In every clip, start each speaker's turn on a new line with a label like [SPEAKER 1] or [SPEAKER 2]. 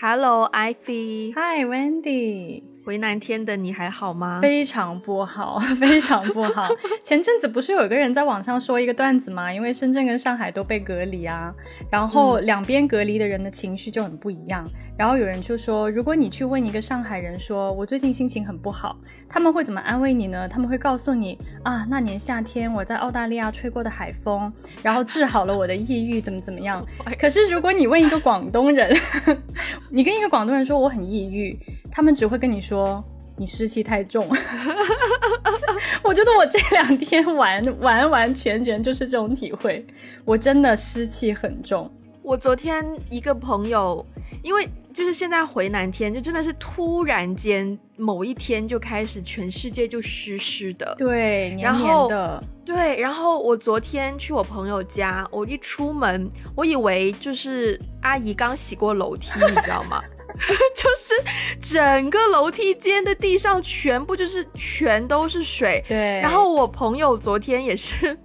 [SPEAKER 1] Hello,
[SPEAKER 2] Ivy.
[SPEAKER 1] Hi, Wendy.
[SPEAKER 2] 回南天的你还好吗？
[SPEAKER 1] 非常不好，非常不好。前阵子不是有一个人在网上说一个段子吗？因为深圳跟上海都被隔离啊，然后两边隔离的人的情绪就很不一样。然后有人就说，如果你去问一个上海人说，我最近心情很不好，他们会怎么安慰你呢？他们会告诉你啊，那年夏天我在澳大利亚吹过的海风，然后治好了我的抑郁，怎么怎么样。可是如果你问一个广东人，你跟一个广东人说我很抑郁，他们只会跟你说你湿气太重。我觉得我这两天完完完全全就是这种体会，我真的湿气很重。
[SPEAKER 2] 我昨天一个朋友，因为就是现在回南天，就真的是突然间某一天就开始全世界就湿湿的，
[SPEAKER 1] 对，黏黏的，
[SPEAKER 2] 对。然后我昨天去我朋友家，我一出门，我以为就是阿姨刚洗过楼梯，你知道吗？就是整个楼梯间的地上全部就是全都是水，
[SPEAKER 1] 对。
[SPEAKER 2] 然后我朋友昨天也是。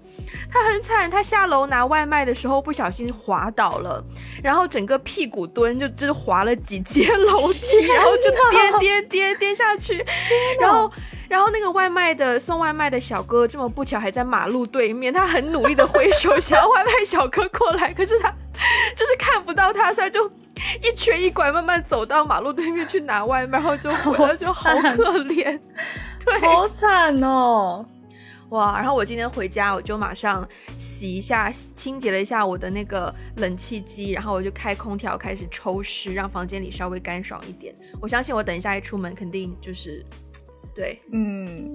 [SPEAKER 2] 他很惨，他下楼拿外卖的时候不小心滑倒了，然后整个屁股蹲就就是滑了几阶楼梯，然后就颠颠颠颠下去，然后然后那个外卖的送外卖的小哥这么不巧还在马路对面，他很努力的挥手想要外卖小哥过来，可是他就是看不到他，所以就 一瘸一拐慢慢走到马路对面去拿外卖，然后就回来就好可怜，对，
[SPEAKER 1] 好惨哦。
[SPEAKER 2] 哇！然后我今天回家，我就马上洗一下、清洁了一下我的那个冷气机，然后我就开空调开始抽湿，让房间里稍微干爽一点。我相信我等一下一出门，肯定就是对，嗯。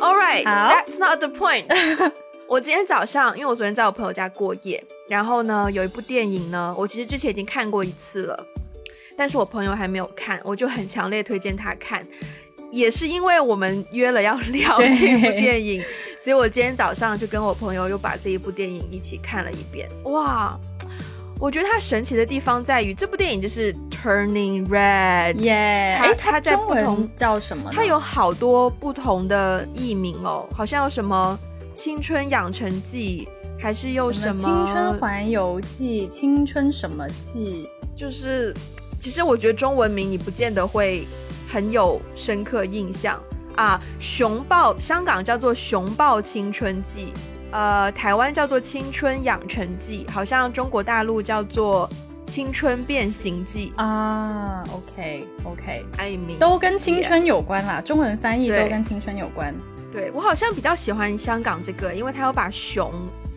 [SPEAKER 2] All right, that's not the point. 我今天早上，因为我昨天在我朋友家过夜，然后呢，有一部电影呢，我其实之前已经看过一次了。但是我朋友还没有看，我就很强烈推荐他看。也是因为我们约了要 聊这部电影，所以我今天早上就跟我朋友又把这一部电影一起看了一遍。哇，我觉得它神奇的地方在于这部电影就是 Turning Red，
[SPEAKER 1] 耶！
[SPEAKER 2] 哎，它在不同
[SPEAKER 1] 叫什么？
[SPEAKER 2] 它有好多不同的译名哦，好像有什么青春养成记，还是又什么
[SPEAKER 1] 青春环游记、青春什么记，
[SPEAKER 2] 就是。其实我觉得中文名你不见得会很有深刻印象啊。熊抱香港叫做熊抱青春记，呃，台湾叫做青春养成记，好像中国大陆叫做青春变形记
[SPEAKER 1] 啊。OK OK，
[SPEAKER 2] 艾米
[SPEAKER 1] 都跟青春有关啦，中文翻译都跟青春有关。
[SPEAKER 2] 对我好像比较喜欢香港这个，因为它有把熊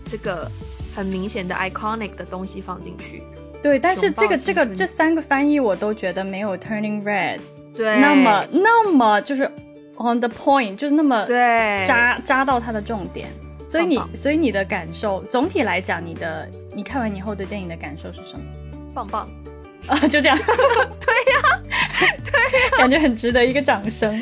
[SPEAKER 2] 这个很明显的 iconic 的东西放进去。
[SPEAKER 1] 对，但是这个这个这三个翻译我都觉得没有 turning red，
[SPEAKER 2] 对，
[SPEAKER 1] 那么那么就是 on the point，就是那么
[SPEAKER 2] 对
[SPEAKER 1] 扎扎到它的重点。所以你所以你的感受，总体来讲，你的你看完以后对电影的感受是什么？
[SPEAKER 2] 棒棒
[SPEAKER 1] 啊，就这样。
[SPEAKER 2] 对呀，对，
[SPEAKER 1] 感觉很值得一个掌声。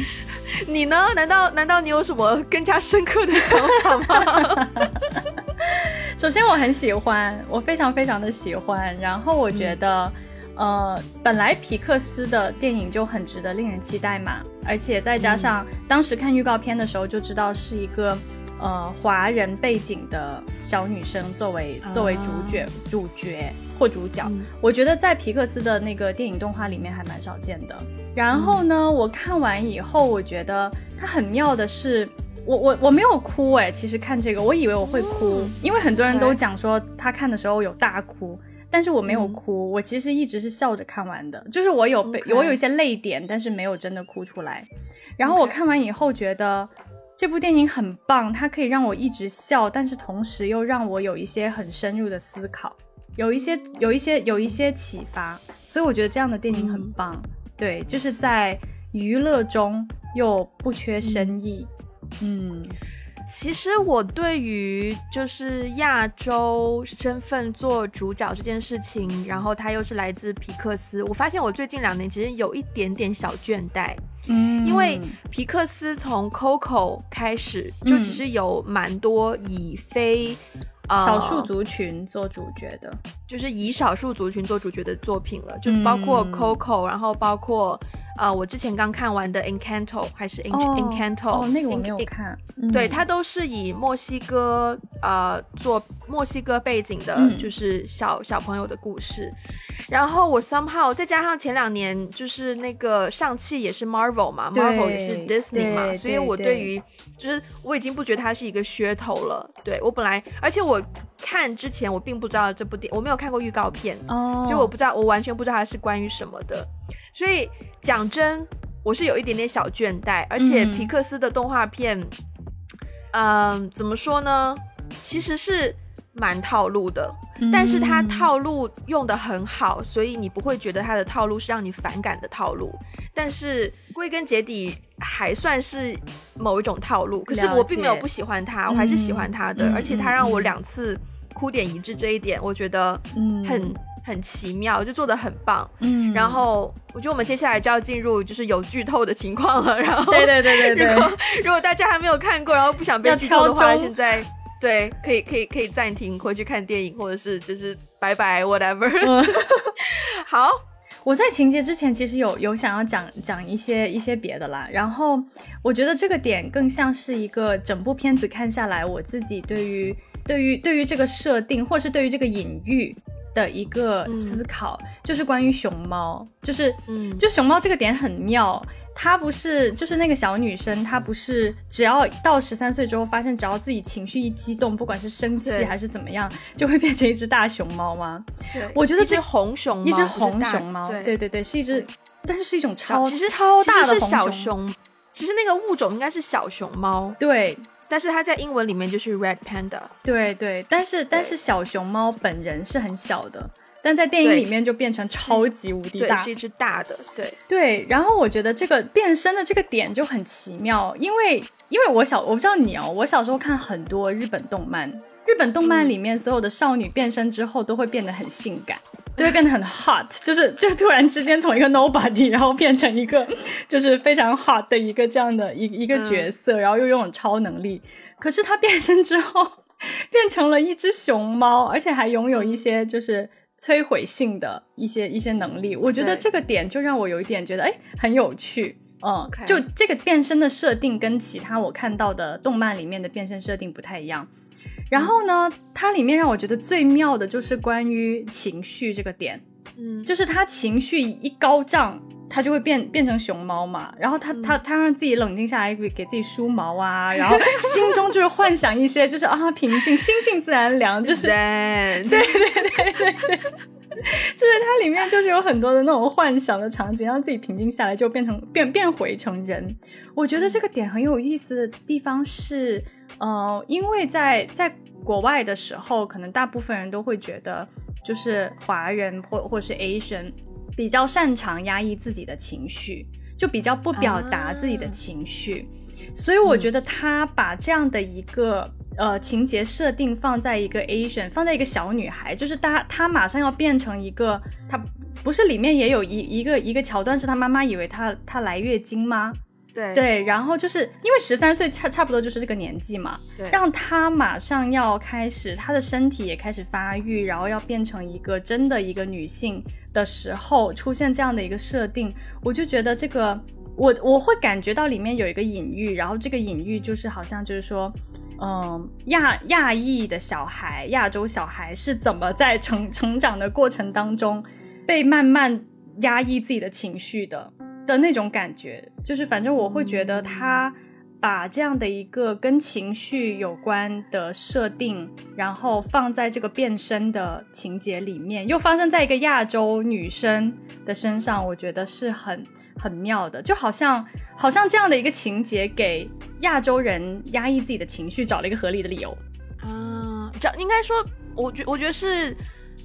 [SPEAKER 2] 你呢？难道难道你有什么更加深刻的想法吗？
[SPEAKER 1] 首先我很喜欢，我非常非常的喜欢。然后我觉得，呃，本来皮克斯的电影就很值得令人期待嘛，而且再加上当时看预告片的时候就知道是一个呃华人背景的小女生作为作为主角主角或主角，我觉得在皮克斯的那个电影动画里面还蛮少见的。然后呢，我看完以后，我觉得它很妙的是。我我我没有哭哎，其实看这个，我以为我会哭，因为很多人都讲说他看的时候有大哭，但是我没有哭，我其实一直是笑着看完的，就是我有被我有一些泪点，但是没有真的哭出来。然后我看完以后觉得这部电影很棒，它可以让我一直笑，但是同时又让我有一些很深入的思考，有一些有一些有一些启发，所以我觉得这样的电影很棒。对，就是在娱乐中又不缺深意。
[SPEAKER 2] 嗯，其实我对于就是亚洲身份做主角这件事情，然后他又是来自皮克斯，我发现我最近两年其实有一点点小倦怠。嗯，因为皮克斯从 Coco 开始就其实有蛮多以非
[SPEAKER 1] 少数族群做主角的，
[SPEAKER 2] 就是以少数族群做主角的作品了，就包括 Coco，然后包括。呃，我之前刚看完的《Encanto》还是《Encanto》
[SPEAKER 1] 哦，那个我没有看。
[SPEAKER 2] 对，它都是以墨西哥呃做墨西哥背景的，就是小小朋友的故事。然后我 somehow 再加上前两年就是那个上汽也是 Marvel 嘛，Marvel 也是 Disney 嘛，所以我对于就是我已经不觉得它是一个噱头了。对我本来，而且我看之前我并不知道这部电，我没有看过预告片，哦，所以我不知道，我完全不知道它是关于什么的。所以讲真，我是有一点点小倦怠，而且皮克斯的动画片，嗯，怎么说呢？其实是蛮套路的，但是它套路用的很好，所以你不会觉得它的套路是让你反感的套路。但是归根结底还算是某一种套路，可是我并没有不喜欢它，我还是喜欢它的，而且它让我两次哭点一致这一点，我觉得很。很奇妙，就做的很棒。嗯，然后我觉得我们接下来就要进入就是有剧透的情况了。然后，
[SPEAKER 1] 对对对对对，
[SPEAKER 2] 如果如果大家还没有看过，然后不想被剧透的话，现在对可以可以可以暂停回去看电影，或者是就是拜拜 whatever。好，
[SPEAKER 1] 我在情节之前其实有有想要讲讲一些一些别的啦。然后我觉得这个点更像是一个整部片子看下来，我自己对于对于对于这个设定，或是对于这个隐喻。的一个思考就是关于熊猫，就是，就熊猫这个点很妙，它不是就是那个小女生，她不是只要到十三岁之后，发现只要自己情绪一激动，不管是生气还是怎么样，就会变成一只大熊猫吗？
[SPEAKER 2] 对，
[SPEAKER 1] 我觉得
[SPEAKER 2] 这红熊，猫，
[SPEAKER 1] 一只红熊猫，对对对，是一只，但是是一种超，
[SPEAKER 2] 其实
[SPEAKER 1] 超大的
[SPEAKER 2] 小熊，其实那个物种应该是小熊猫，
[SPEAKER 1] 对。
[SPEAKER 2] 但是它在英文里面就是 red panda，
[SPEAKER 1] 对对，但是但是小熊猫本人是很小的，但在电影里面就变成超级无敌大，
[SPEAKER 2] 是一只大的，对
[SPEAKER 1] 对。然后我觉得这个变身的这个点就很奇妙，因为因为我小我不知道你哦，我小时候看很多日本动漫，日本动漫里面所有的少女变身之后都会变得很性感。就会变得很 hot，就是就突然之间从一个 nobody，然后变成一个就是非常 hot 的一个这样的一一个角色，然后又拥有超能力。可是他变身之后变成了一只熊猫，而且还拥有一些就是摧毁性的一些一些能力。我觉得这个点就让我有一点觉得哎很有趣，嗯，就这个变身的设定跟其他我看到的动漫里面的变身设定不太一样。然后呢，它里面让我觉得最妙的就是关于情绪这个点，嗯，就是他情绪一高涨，他就会变变成熊猫嘛。然后他他他让自己冷静下来，给给自己梳毛啊，然后心中就是幻想一些，就是啊平静，心静自然凉，就是对对对对对，就是它里面就是有很多的那种幻想的场景，让自己平静下来，就变成变变回成人。我觉得这个点很有意思的地方是。呃，因为在在国外的时候，可能大部分人都会觉得，就是华人或或是 Asian 比较擅长压抑自己的情绪，就比较不表达自己的情绪。所以我觉得他把这样的一个呃情节设定放在一个 Asian，放在一个小女孩，就是她她马上要变成一个，她不是里面也有一一个一个桥段，是她妈妈以为她她来月经吗？
[SPEAKER 2] 对。
[SPEAKER 1] 对，然后就是因为十三岁差差不多就是这个年纪嘛，
[SPEAKER 2] 对，
[SPEAKER 1] 让她马上要开始，她的身体也开始发育，然后要变成一个真的一个女性的时候，出现这样的一个设定，我就觉得这个我我会感觉到里面有一个隐喻，然后这个隐喻就是好像就是说，嗯，亚亚裔的小孩，亚洲小孩是怎么在成成长的过程当中被慢慢压抑自己的情绪的。的那种感觉，就是反正我会觉得他把这样的一个跟情绪有关的设定，然后放在这个变身的情节里面，又发生在一个亚洲女生的身上，我觉得是很很妙的，就好像好像这样的一个情节给亚洲人压抑自己的情绪找了一个合理的理由
[SPEAKER 2] 啊，这应该说，我觉我觉得是。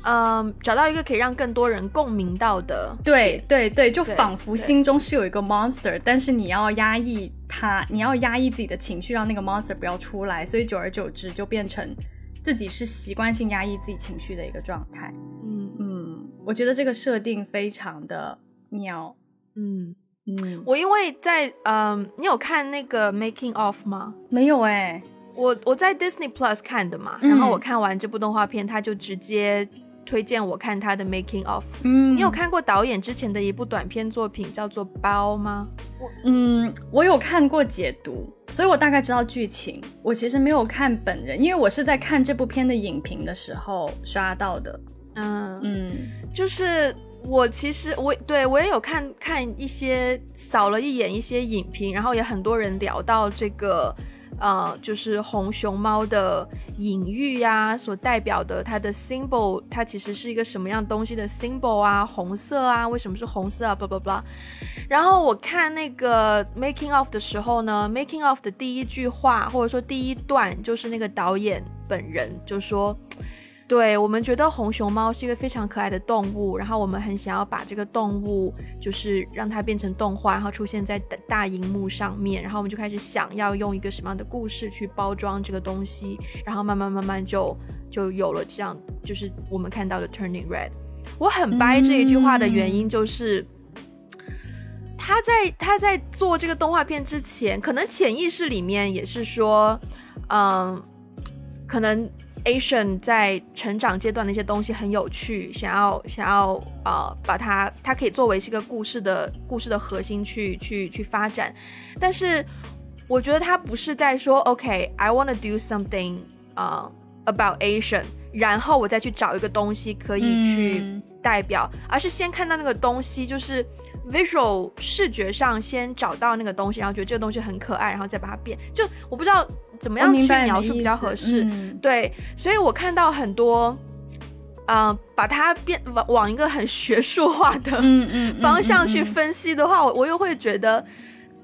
[SPEAKER 2] 嗯，找到一个可以让更多人共鸣到的，
[SPEAKER 1] 对对对，就仿佛心中是有一个 monster，但是你要压抑它，你要压抑自己的情绪，让那个 monster 不要出来，所以久而久之就变成自己是习惯性压抑自己情绪的一个状态。嗯嗯，我觉得这个设定非常的妙。
[SPEAKER 2] 嗯嗯，我因为在嗯，你有看那个 making of 吗？
[SPEAKER 1] 没有哎。
[SPEAKER 2] 我我在 Disney Plus 看的嘛，
[SPEAKER 1] 嗯
[SPEAKER 2] 然后我看完这部动画片，他就直接推荐我看他的 Making of。
[SPEAKER 1] 嗯
[SPEAKER 2] 你有？看过导演之前的一部短片作品叫做《包》吗？
[SPEAKER 1] 嗯，我有看过解读，所以我大概知道剧情。我其实没有看本人，因为我是在看这部片的影评的时候刷到的。
[SPEAKER 2] 嗯，
[SPEAKER 1] 嗯
[SPEAKER 2] 就是我其实我对我也有看看一些扫了一眼一些影评，然后也很多人聊到这个。呃，就是红熊猫的隐喻呀、所代表的它的 symbol，它其实是一个什么样东西的 symbol 啊？红色啊，为什么是红色啊不不不。然后我看那个 making of 的时候呢，making of 的第一句话或者说第一段，就是那个导演本人就说。对我们觉得红熊猫是一个非常可爱的动物，然后我们很想要把这个动物，就是让它变成动画，然后出现在大大荧幕上面，然后我们就开始想要用一个什么样的故事去包装这个东西，然后慢慢慢慢就就有了这样，就是我们看到的 Turning Red。我很掰这一句话的原因就是。他在他在做这个动画片之前，可能潜意识里面也是说，嗯，可能 Asian 在成长阶段的一些东西很有趣，想要想要呃把它它可以作为是一个故事的故事的核心去去去发展，但是我觉得他不是在说 OK，I、want to do something 啊、about Asian，然后我再去找一个东西可以去
[SPEAKER 1] 嗯
[SPEAKER 2] 代表，而是先看到那个东西，就是 visual 视觉上先找到那个东西，然后觉得这个东西很可爱，然后再把它变。就我不知道怎么样去描述比较合适。
[SPEAKER 1] 嗯
[SPEAKER 2] 对，所以我看到很多，呃，把它变往往一个很学术化的
[SPEAKER 1] 嗯嗯嗯
[SPEAKER 2] 方向去
[SPEAKER 1] 嗯嗯
[SPEAKER 2] 分析的话，我我又会觉得，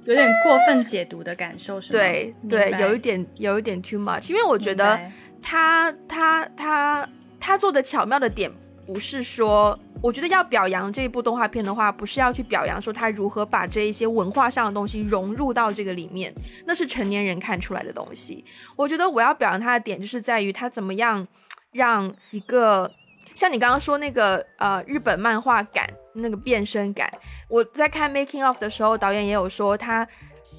[SPEAKER 1] 有点过分解读的感受，是吗？
[SPEAKER 2] 对对，有一点有一点 too much，因为我觉得他他他他做的巧妙的点不是说，我觉得要表扬这一部动画片的话，不是要去表扬说他如何把这一些文化上的东西融入到这个里面，那是成年人看出来的东西。我觉得我要表扬他的点就是在于他怎么样让一个像你刚刚说那个呃日本漫画感那个变身感，我在看 making of 的时候，导演也有说他，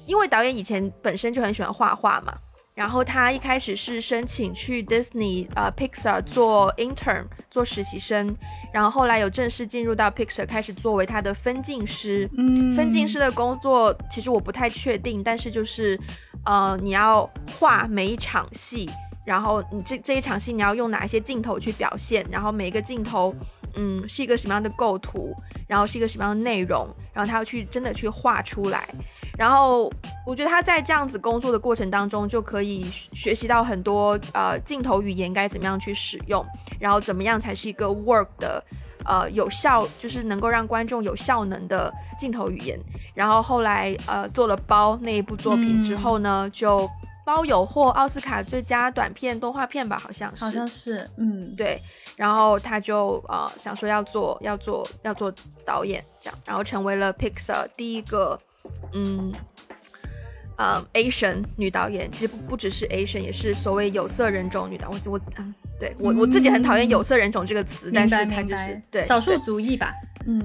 [SPEAKER 2] 因为导演以前本身就很喜欢画画嘛。然后他一开始是申请去 Disney 呃 Pixar 做 intern 做实习生，然后后来有正式进入到 Pixar 开始作为他的分镜师。
[SPEAKER 1] 嗯
[SPEAKER 2] 分镜师的工作其实我不太确定，但是就是呃你要画每一场戏，然后你这这一场戏你要用哪一些镜头去表现，然后每一个镜头嗯是一个什么样的构图，然后是一个什么样的内容，然后他要去真的去画出来。然后我觉得他在这样子工作的过程当中，就可以学学习到很多呃镜头语言该怎么样去使用，然后怎么样才是一个 work 的呃有效，就是能够让观众有效能的镜头语言。然后后来呃做了包那一部作品之后呢，就包有获奥斯卡最佳短片动画片吧，好像是。
[SPEAKER 1] 好像是，嗯，
[SPEAKER 2] 对，然后他就呃想说要做要做要做导演这样，然后成为了 Pixar 第一个嗯呃 Asian 女导演，其实不不只是 Asian，也是所谓有色人种女导。我我嗯，对我我自己很讨厌有色人种这个词，但是它就是对
[SPEAKER 1] 少数族裔吧，嗯，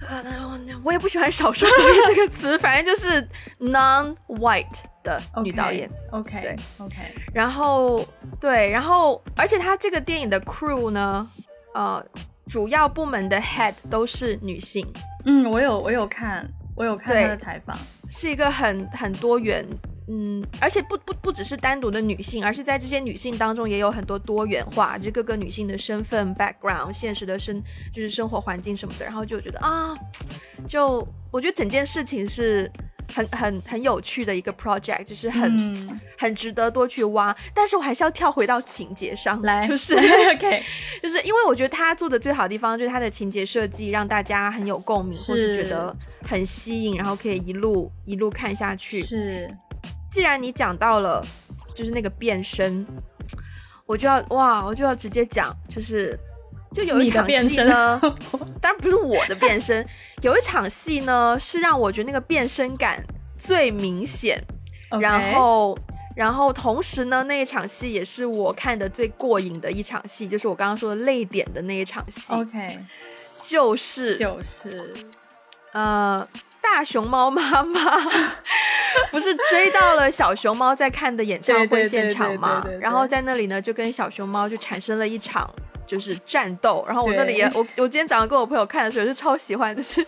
[SPEAKER 2] 啊，那我我也不喜欢少数族裔这个词，反正就是 non-white 的女导演。
[SPEAKER 1] ，OK，
[SPEAKER 2] 对
[SPEAKER 1] ，OK，
[SPEAKER 2] 然后对，然后而且他这个电影的 crew 呢，呃，主要部门的 head 都是女性，
[SPEAKER 1] 嗯，我有我有看，我有看
[SPEAKER 2] 对
[SPEAKER 1] 他的采访，
[SPEAKER 2] 是一个很很多元。嗯，而且不不不只是单独的女性，而是在这些女性当中也有很多多元化，就是各个女性的身份、background、现实的生就是生活环境什么的，然后就觉得啊，就我觉得整件事情是很很很有趣的一个 project，就是很、
[SPEAKER 1] 嗯
[SPEAKER 2] 很值得多去挖。但是我还是要跳回到情节上，
[SPEAKER 1] 来，
[SPEAKER 2] 就 是
[SPEAKER 1] OK，
[SPEAKER 2] 就是因为我觉得他做的最好的地方就是他的情节设计让大家很有共鸣，或是
[SPEAKER 1] 是
[SPEAKER 2] 觉得很吸引，然后可以一路一路看下去。
[SPEAKER 1] 是，
[SPEAKER 2] 既然你讲到了，就是那个变身，我就要哇，我就要直接讲，就是就有一场戏呢 当然不是我的变身，有一场戏呢是让我觉得那个变身感最明显然后。然后同时呢，那一场戏也是我看的最过瘾的一场戏，就是我刚刚说的泪点的那一场戏
[SPEAKER 1] ，OK，
[SPEAKER 2] 就是
[SPEAKER 1] 就是，
[SPEAKER 2] 呃，大熊猫妈妈 不是追到了小熊猫在看的演唱会现场嘛？然后在那里呢，就跟小熊猫就产生了一场。就是战斗，然后我那里也我我今天早上跟我朋友看的时候是超喜欢，就是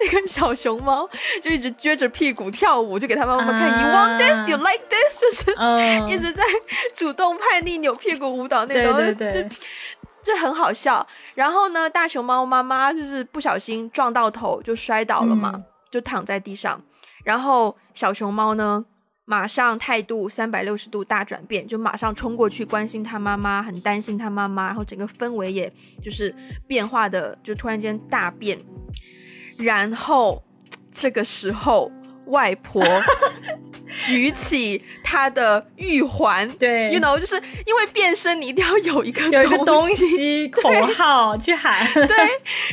[SPEAKER 2] 那个小熊猫就一直撅着屁股跳舞，就给他妈妈看，You want this? You like this? 就是一直在主动叛逆扭屁股舞蹈那种，就就很好笑。然后呢，大熊猫妈妈就是不小心撞到头就摔倒了嘛，就躺在地上，然后小熊猫呢。马上态度三百六十度大转变，就马上冲过去关心他妈妈，很担心他妈妈，然后整个氛围也就是变化的，就突然间大变。然后这个时候，外婆。举起她的玉环，
[SPEAKER 1] 对
[SPEAKER 2] ，you know，就是因为变身，你一定要有一个
[SPEAKER 1] 有一个东西 口号去喊，
[SPEAKER 2] 对。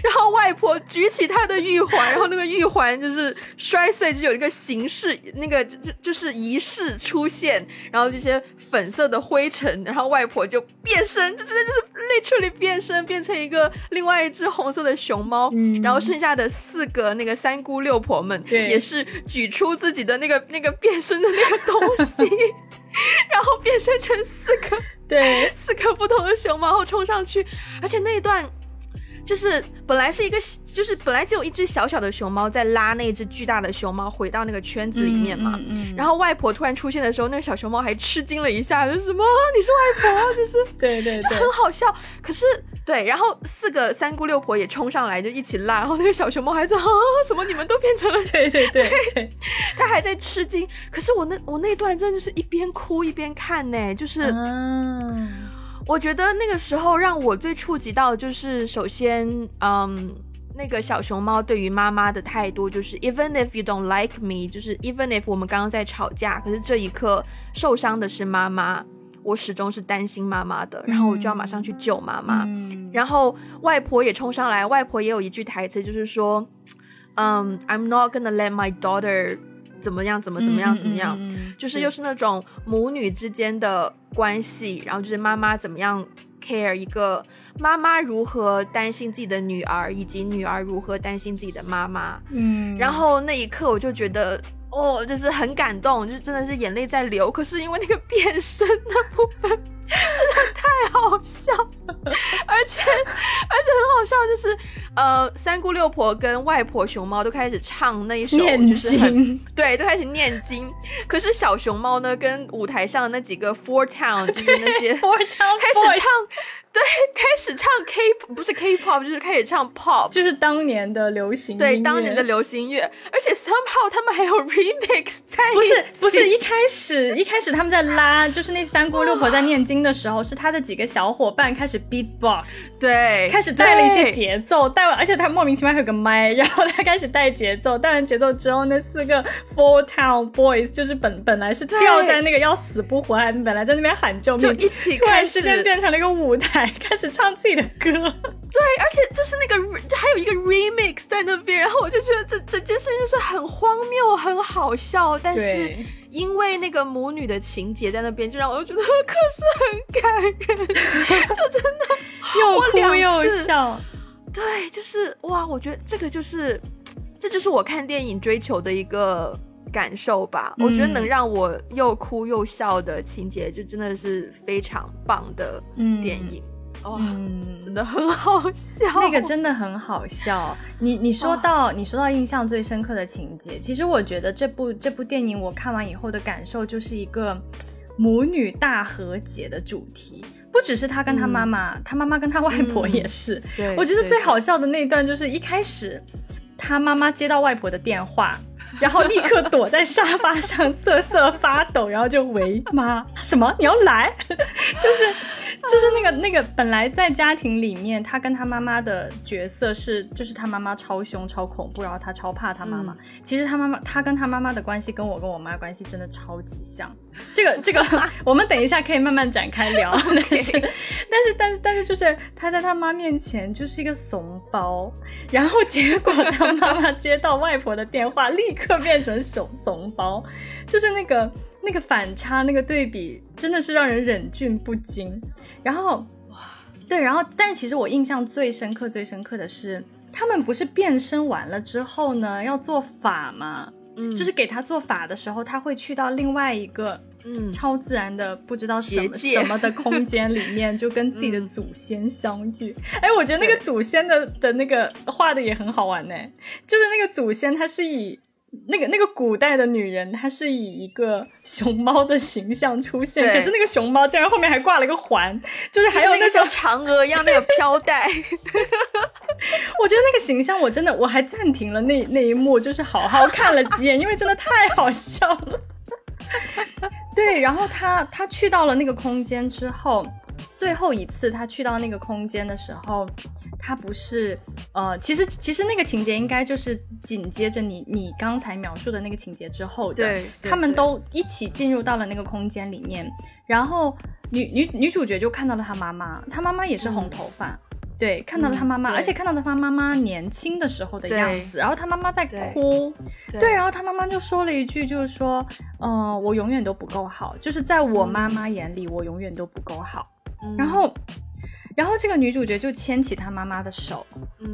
[SPEAKER 2] 然后外婆举起她的玉环，然后那个玉环就是摔碎，就有一个形式，那个就就是仪式出现，然后这些粉色的灰尘，然后外婆就变身，这真的就是 literally 变身，变成一个另外一只红色的熊猫。嗯，然后剩下的四个那个三姑六婆们，
[SPEAKER 1] 对，
[SPEAKER 2] 也是举出自己的那个那个变。身的那个东西，然后变身成四个，
[SPEAKER 1] 对，
[SPEAKER 2] 四个不同的熊猫，然后冲上去，而且那一段就是本来是一个，就是本来只有一只小小的熊猫在拉那只巨大的熊猫回到那个圈子里面嘛，然后外婆突然出现的时候，那个小熊猫还吃惊了一下，就什么？你是外婆？就是
[SPEAKER 1] 对对，
[SPEAKER 2] 就很好笑，可是。对，然后四个三姑六婆也冲上来，就一起拉。然后那个小熊猫还在啊，怎么你们都变成了？
[SPEAKER 1] 对对对，
[SPEAKER 2] 他还在吃惊。可是我那我那段真的就是一边哭一边看呢，就是，我觉得那个时候让我最触及到的就是，首先，嗯，那个小熊猫对于妈妈的态度就是 even if you don't like me，就是 even if 我们刚刚在吵架，可是这一刻受伤的是妈妈。我始终是担心妈妈的，然后我就要马上去救妈妈。然后外婆也冲上来，外婆也有一句台词，就是说：“嗯，I'm not gonna let my daughter 怎么样，怎么怎么样，怎么样。”就是又是那种母女之间的关系，然后就是妈妈怎么样 care 一个妈妈如何担心自己的女儿，以及女儿如何担心自己的妈妈。嗯，然后那一刻我就觉得。哦，就是很感动，就真的是眼泪在流。可是因为那个变身的部分 太好笑了，而且而且很好笑，就是呃，三姑六婆跟外婆熊猫都开始唱那一首，就是很对，都开始念经。可是小熊猫呢，跟舞台上那几个 Four Town 就是那些开始唱。对，开始唱 K 不是 K-pop，就是开始唱 pop，
[SPEAKER 1] 就是当年的流行
[SPEAKER 2] 对，当年的流行乐，而且 somehow 他们还有 remix 在
[SPEAKER 1] 不是不是一开始一开始他们在拉，就是那三姑六婆在念经的时候，是他的几个小伙伴开始 beatbox，
[SPEAKER 2] 对，
[SPEAKER 1] 开始带了一些节奏，带完，而且他莫名其妙还有个麦，然后他开始带节奏，带完节奏之后，那四个 Four Town Boys 就是本本来是吊在那个要死不活，还本来在那边喊救命，
[SPEAKER 2] 就一起
[SPEAKER 1] 突然之间变成了一个舞台。开始唱自己的歌，对，
[SPEAKER 2] 而且就是那个还有一个 remix 在那边，然后我就觉得这这件事情就是很荒谬、很好笑，但是因为那个母女的情节在那边，就让我觉得 可是很感人，就真的
[SPEAKER 1] 又哭又笑，
[SPEAKER 2] 对，就是哇，我觉得这个就是这就是我看电影追求的一个。感受吧，我觉得能让我又哭又笑的情节，就真的是非常棒的电影哇，真的很好笑。
[SPEAKER 1] 那个真的很好笑。你你说到你说到印象最深刻的情节，其实我觉得这部这部电影我看完以后的感受就是一个母女大和解的主题，不只是他跟他妈妈，他妈妈跟他外婆也是。
[SPEAKER 2] 对，
[SPEAKER 1] 我觉得最好笑的那一段就是一开始他妈妈接到外婆的电话。然后立刻躲在沙发上瑟瑟发抖，然后就喂妈什么你要来，就是 就是那个那个本来在家庭里面，他跟他妈妈的角色是就是他妈妈超凶超恐怖，然后他超怕他妈妈。其实他妈妈他跟他妈妈的关系跟我跟我妈关系真的超级像。这个这个 我们等一下可以慢慢展开聊。但是但是但是但是就是他在他妈面前就是一个怂包，然后结果他妈妈接到外婆的电话，立刻。刻变成怂怂包，就是那个那个反差，那个对比，真的是让人忍俊不禁。然后，哇，对，然后，但其实我印象最深刻、最深刻的是，他们不是变身完了之后呢，要做法吗？嗯，就是给他做法的时候，他会去到另外一个嗯超自然的不知道什么什么的空间里面，就跟自己的祖先相遇。哎，我觉得那个祖先的的那个画的也很好玩呢，就是那个祖先他是以。那个那个古代的女人，她是以一个熊猫的形象出现，可是那个熊猫竟然后面还挂了一个环，就是还有那个
[SPEAKER 2] 像嫦娥一样那个飘带。
[SPEAKER 1] 我觉得那个形象，我真的我还暂停了那那一幕，就是好好看了几眼，因为真的太好笑了。对，然后他他去到了那个空间之后，最后一次他去到那个空间的时候。他不是，呃，其实其实那个情节应该就是紧接着你你刚才描述的那个情节之后的，
[SPEAKER 2] 对，
[SPEAKER 1] 他们都一起进入到了那个空间里面，然后女女女主角就看到了她妈妈，她妈妈也是红头发，对，看到了她妈妈，而且看到了她妈妈年轻的时候的样子，然后她妈妈在哭，对，然后她妈妈就说了一句，就是说，嗯，我永远都不够好，就是在我妈妈眼里，我永远都不够好，然后。然后这个女主角就牵起她妈妈的手，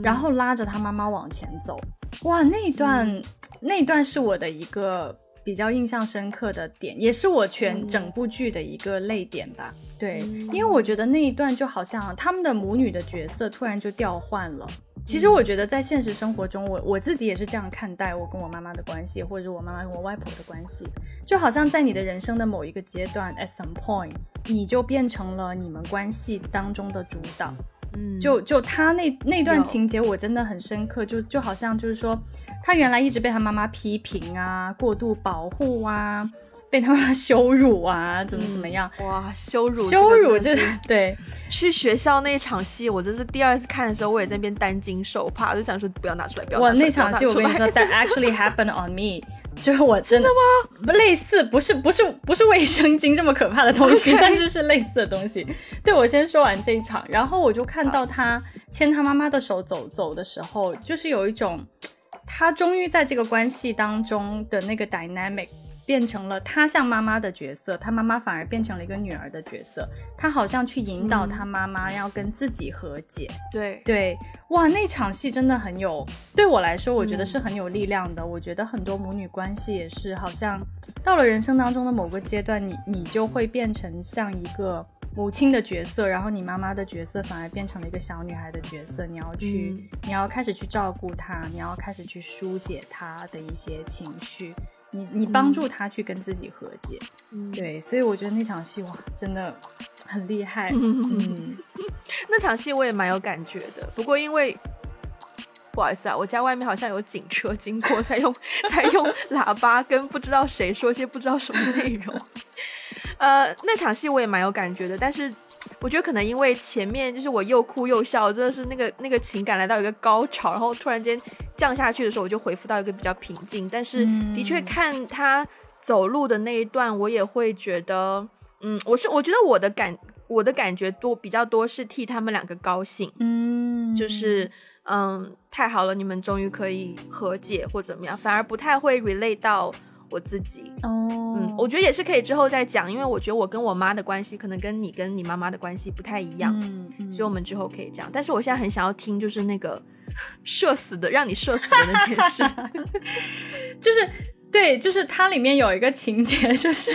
[SPEAKER 1] 然后拉着她妈妈往前走。哇，那段那段是我的一个比较印象深刻的点，也是我全整部剧的一个泪点吧。对，因为我觉得那一段就好像他们的母女的角色突然就调换了。其实我觉得在现实生活中，我我自己也是这样看待我跟我妈妈的关系，或者我妈妈跟我外婆的关系，就好像在你的人生的某一个阶段，at some point，你就变成了你们关系当中的主导。嗯，就就他那那段情节，我真的很深刻，就就好像就是说，他原来一直被他妈妈批评啊，过度保护啊。被他妈羞辱啊，怎么怎么样？
[SPEAKER 2] 哇，羞辱，
[SPEAKER 1] 羞辱，就是对。
[SPEAKER 2] 去学校那场戏，我真是第二次看的时候，我也在那边担惊受怕，就想说不要拿出来，不要。
[SPEAKER 1] 哇，那场戏我跟你说，That actually happened on me，就是我
[SPEAKER 2] 真的
[SPEAKER 1] 吗？类似，不是，不是，不是卫生巾这么可怕的东西，但是是类似的东西。对，我先说完这一场，然后我就看到他牵他妈妈的手走走的时候，就是有一种他终于在这个关系当中的那个 dynamic。变成了他像妈妈的角色，他妈妈反而变成了一个女儿的角色。他好像去引导他妈妈要跟自己和解。
[SPEAKER 2] 对
[SPEAKER 1] 对，哇，那场戏真的很有，对我来说，我觉得是很有力量的。我觉得很多母女关系也是，好像到了人生当中的某个阶段，你你就会变成像一个母亲的角色，然后你妈妈的角色反而变成了一个小女孩的角色。你要去，你要开始去照顾她，你要开始去疏解她的一些情绪。你你帮助他去跟自己和解，对，所以我觉得那场戏哇，真的很厉害。嗯，
[SPEAKER 2] 那场戏我也蛮有感觉的。不过因为不好意思啊，我家外面好像有警车经过，在用在用喇叭跟不知道谁说些不知道什么内容。呃，那场戏我也蛮有感觉的，但是。我觉得可能因为前面就是我又哭又笑，真的是那个那个情感来到一个高潮，然后突然间降下去的时候，我就回复到一个比较平静。但是的确看他走路的那一段，我也会觉得，嗯，我是我觉得我的感我的感觉多比较多是替他们两个高兴，嗯，就是嗯太好了，你们终于可以和解或怎么样，反而不太会 relate 到。我自己哦，嗯，我觉得也是可以之后再讲，因为我觉得我跟我妈的关系可能跟你跟你妈妈的关系不太一样，嗯，所以我们之后可以讲。但是我现在很想要听，就是那个 社死的，让你社死的那件事，
[SPEAKER 1] 就是对，就是它里面有一个情节，就是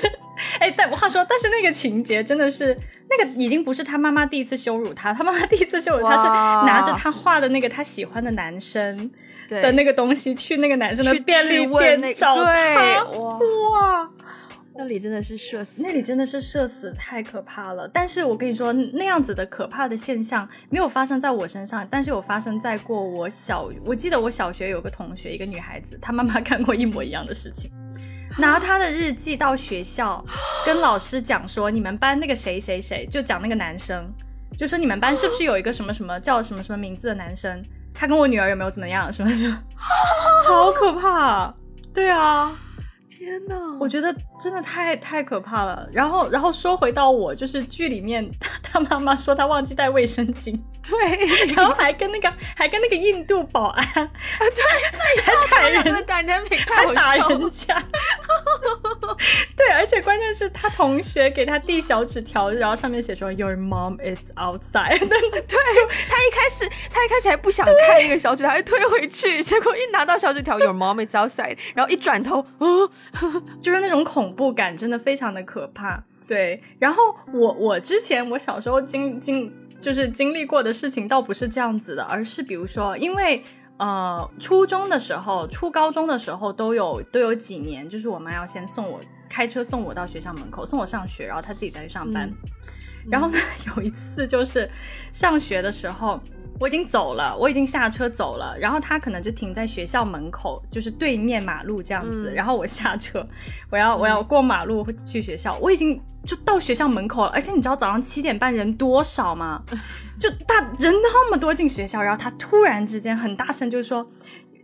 [SPEAKER 1] 哎，但话说，但是那个情节真的是那个已经不是他妈妈第一次羞辱他，他妈妈第一次羞辱他是拿着他画的那个他喜欢的男生。的那个东西去那个男生的便利店找他，哇，
[SPEAKER 2] 那里真的是社死，
[SPEAKER 1] 那里真的是社死，太可怕了。但是我跟你说，那样子的可怕的现象没有发生在我身上，但是有发生在过我小，我记得我小学有个同学，一个女孩子，她妈妈干过一模一样的事情，拿她的日记到学校跟老师讲说，你们班那个谁谁谁，就讲那个男生，就说你们班是不是有一个什么什么叫什么什么名字的男生。他跟我女儿有没有怎么样？什么什么？好可怕！对啊，
[SPEAKER 2] 天哪！
[SPEAKER 1] 我觉得真的太太可怕了。然后，然后说回到我，就是剧里面 他妈妈说他忘记带卫生巾，
[SPEAKER 2] 对，
[SPEAKER 1] 然后还跟那个还跟那个印度保安，对，还踩人，
[SPEAKER 2] 感觉没太
[SPEAKER 1] 打人家，对，对，而且关键是他同学给他递小纸条，然后上面写说 Your mom is outside。对，
[SPEAKER 2] 他一开始他一开始还不想看那个小纸条，还推回去，结果一拿到小纸条 Your mom is outside，然后一转头，哦，
[SPEAKER 1] 就是那种恐怖感，真的非常的可怕。对，然后我我之前我小时候经经就是经历过的事情，倒不是这样子的，而是比如说，因为呃初中的时候、初高中的时候都有都有几年，就是我妈要先送我开车送我到学校门口，送我上学，然后她自己再去上班。然后呢，有一次就是上学的时候。我已经走了，我已经下车走了，然后他可能就停在学校门口，就是对面马路这样子。然后我下车，我要 我要过马路去学校，我已经就到学校门口了。而且你知道早上七点半人多少吗？就大人那么多进学校，然后他突然之间很大声就是说，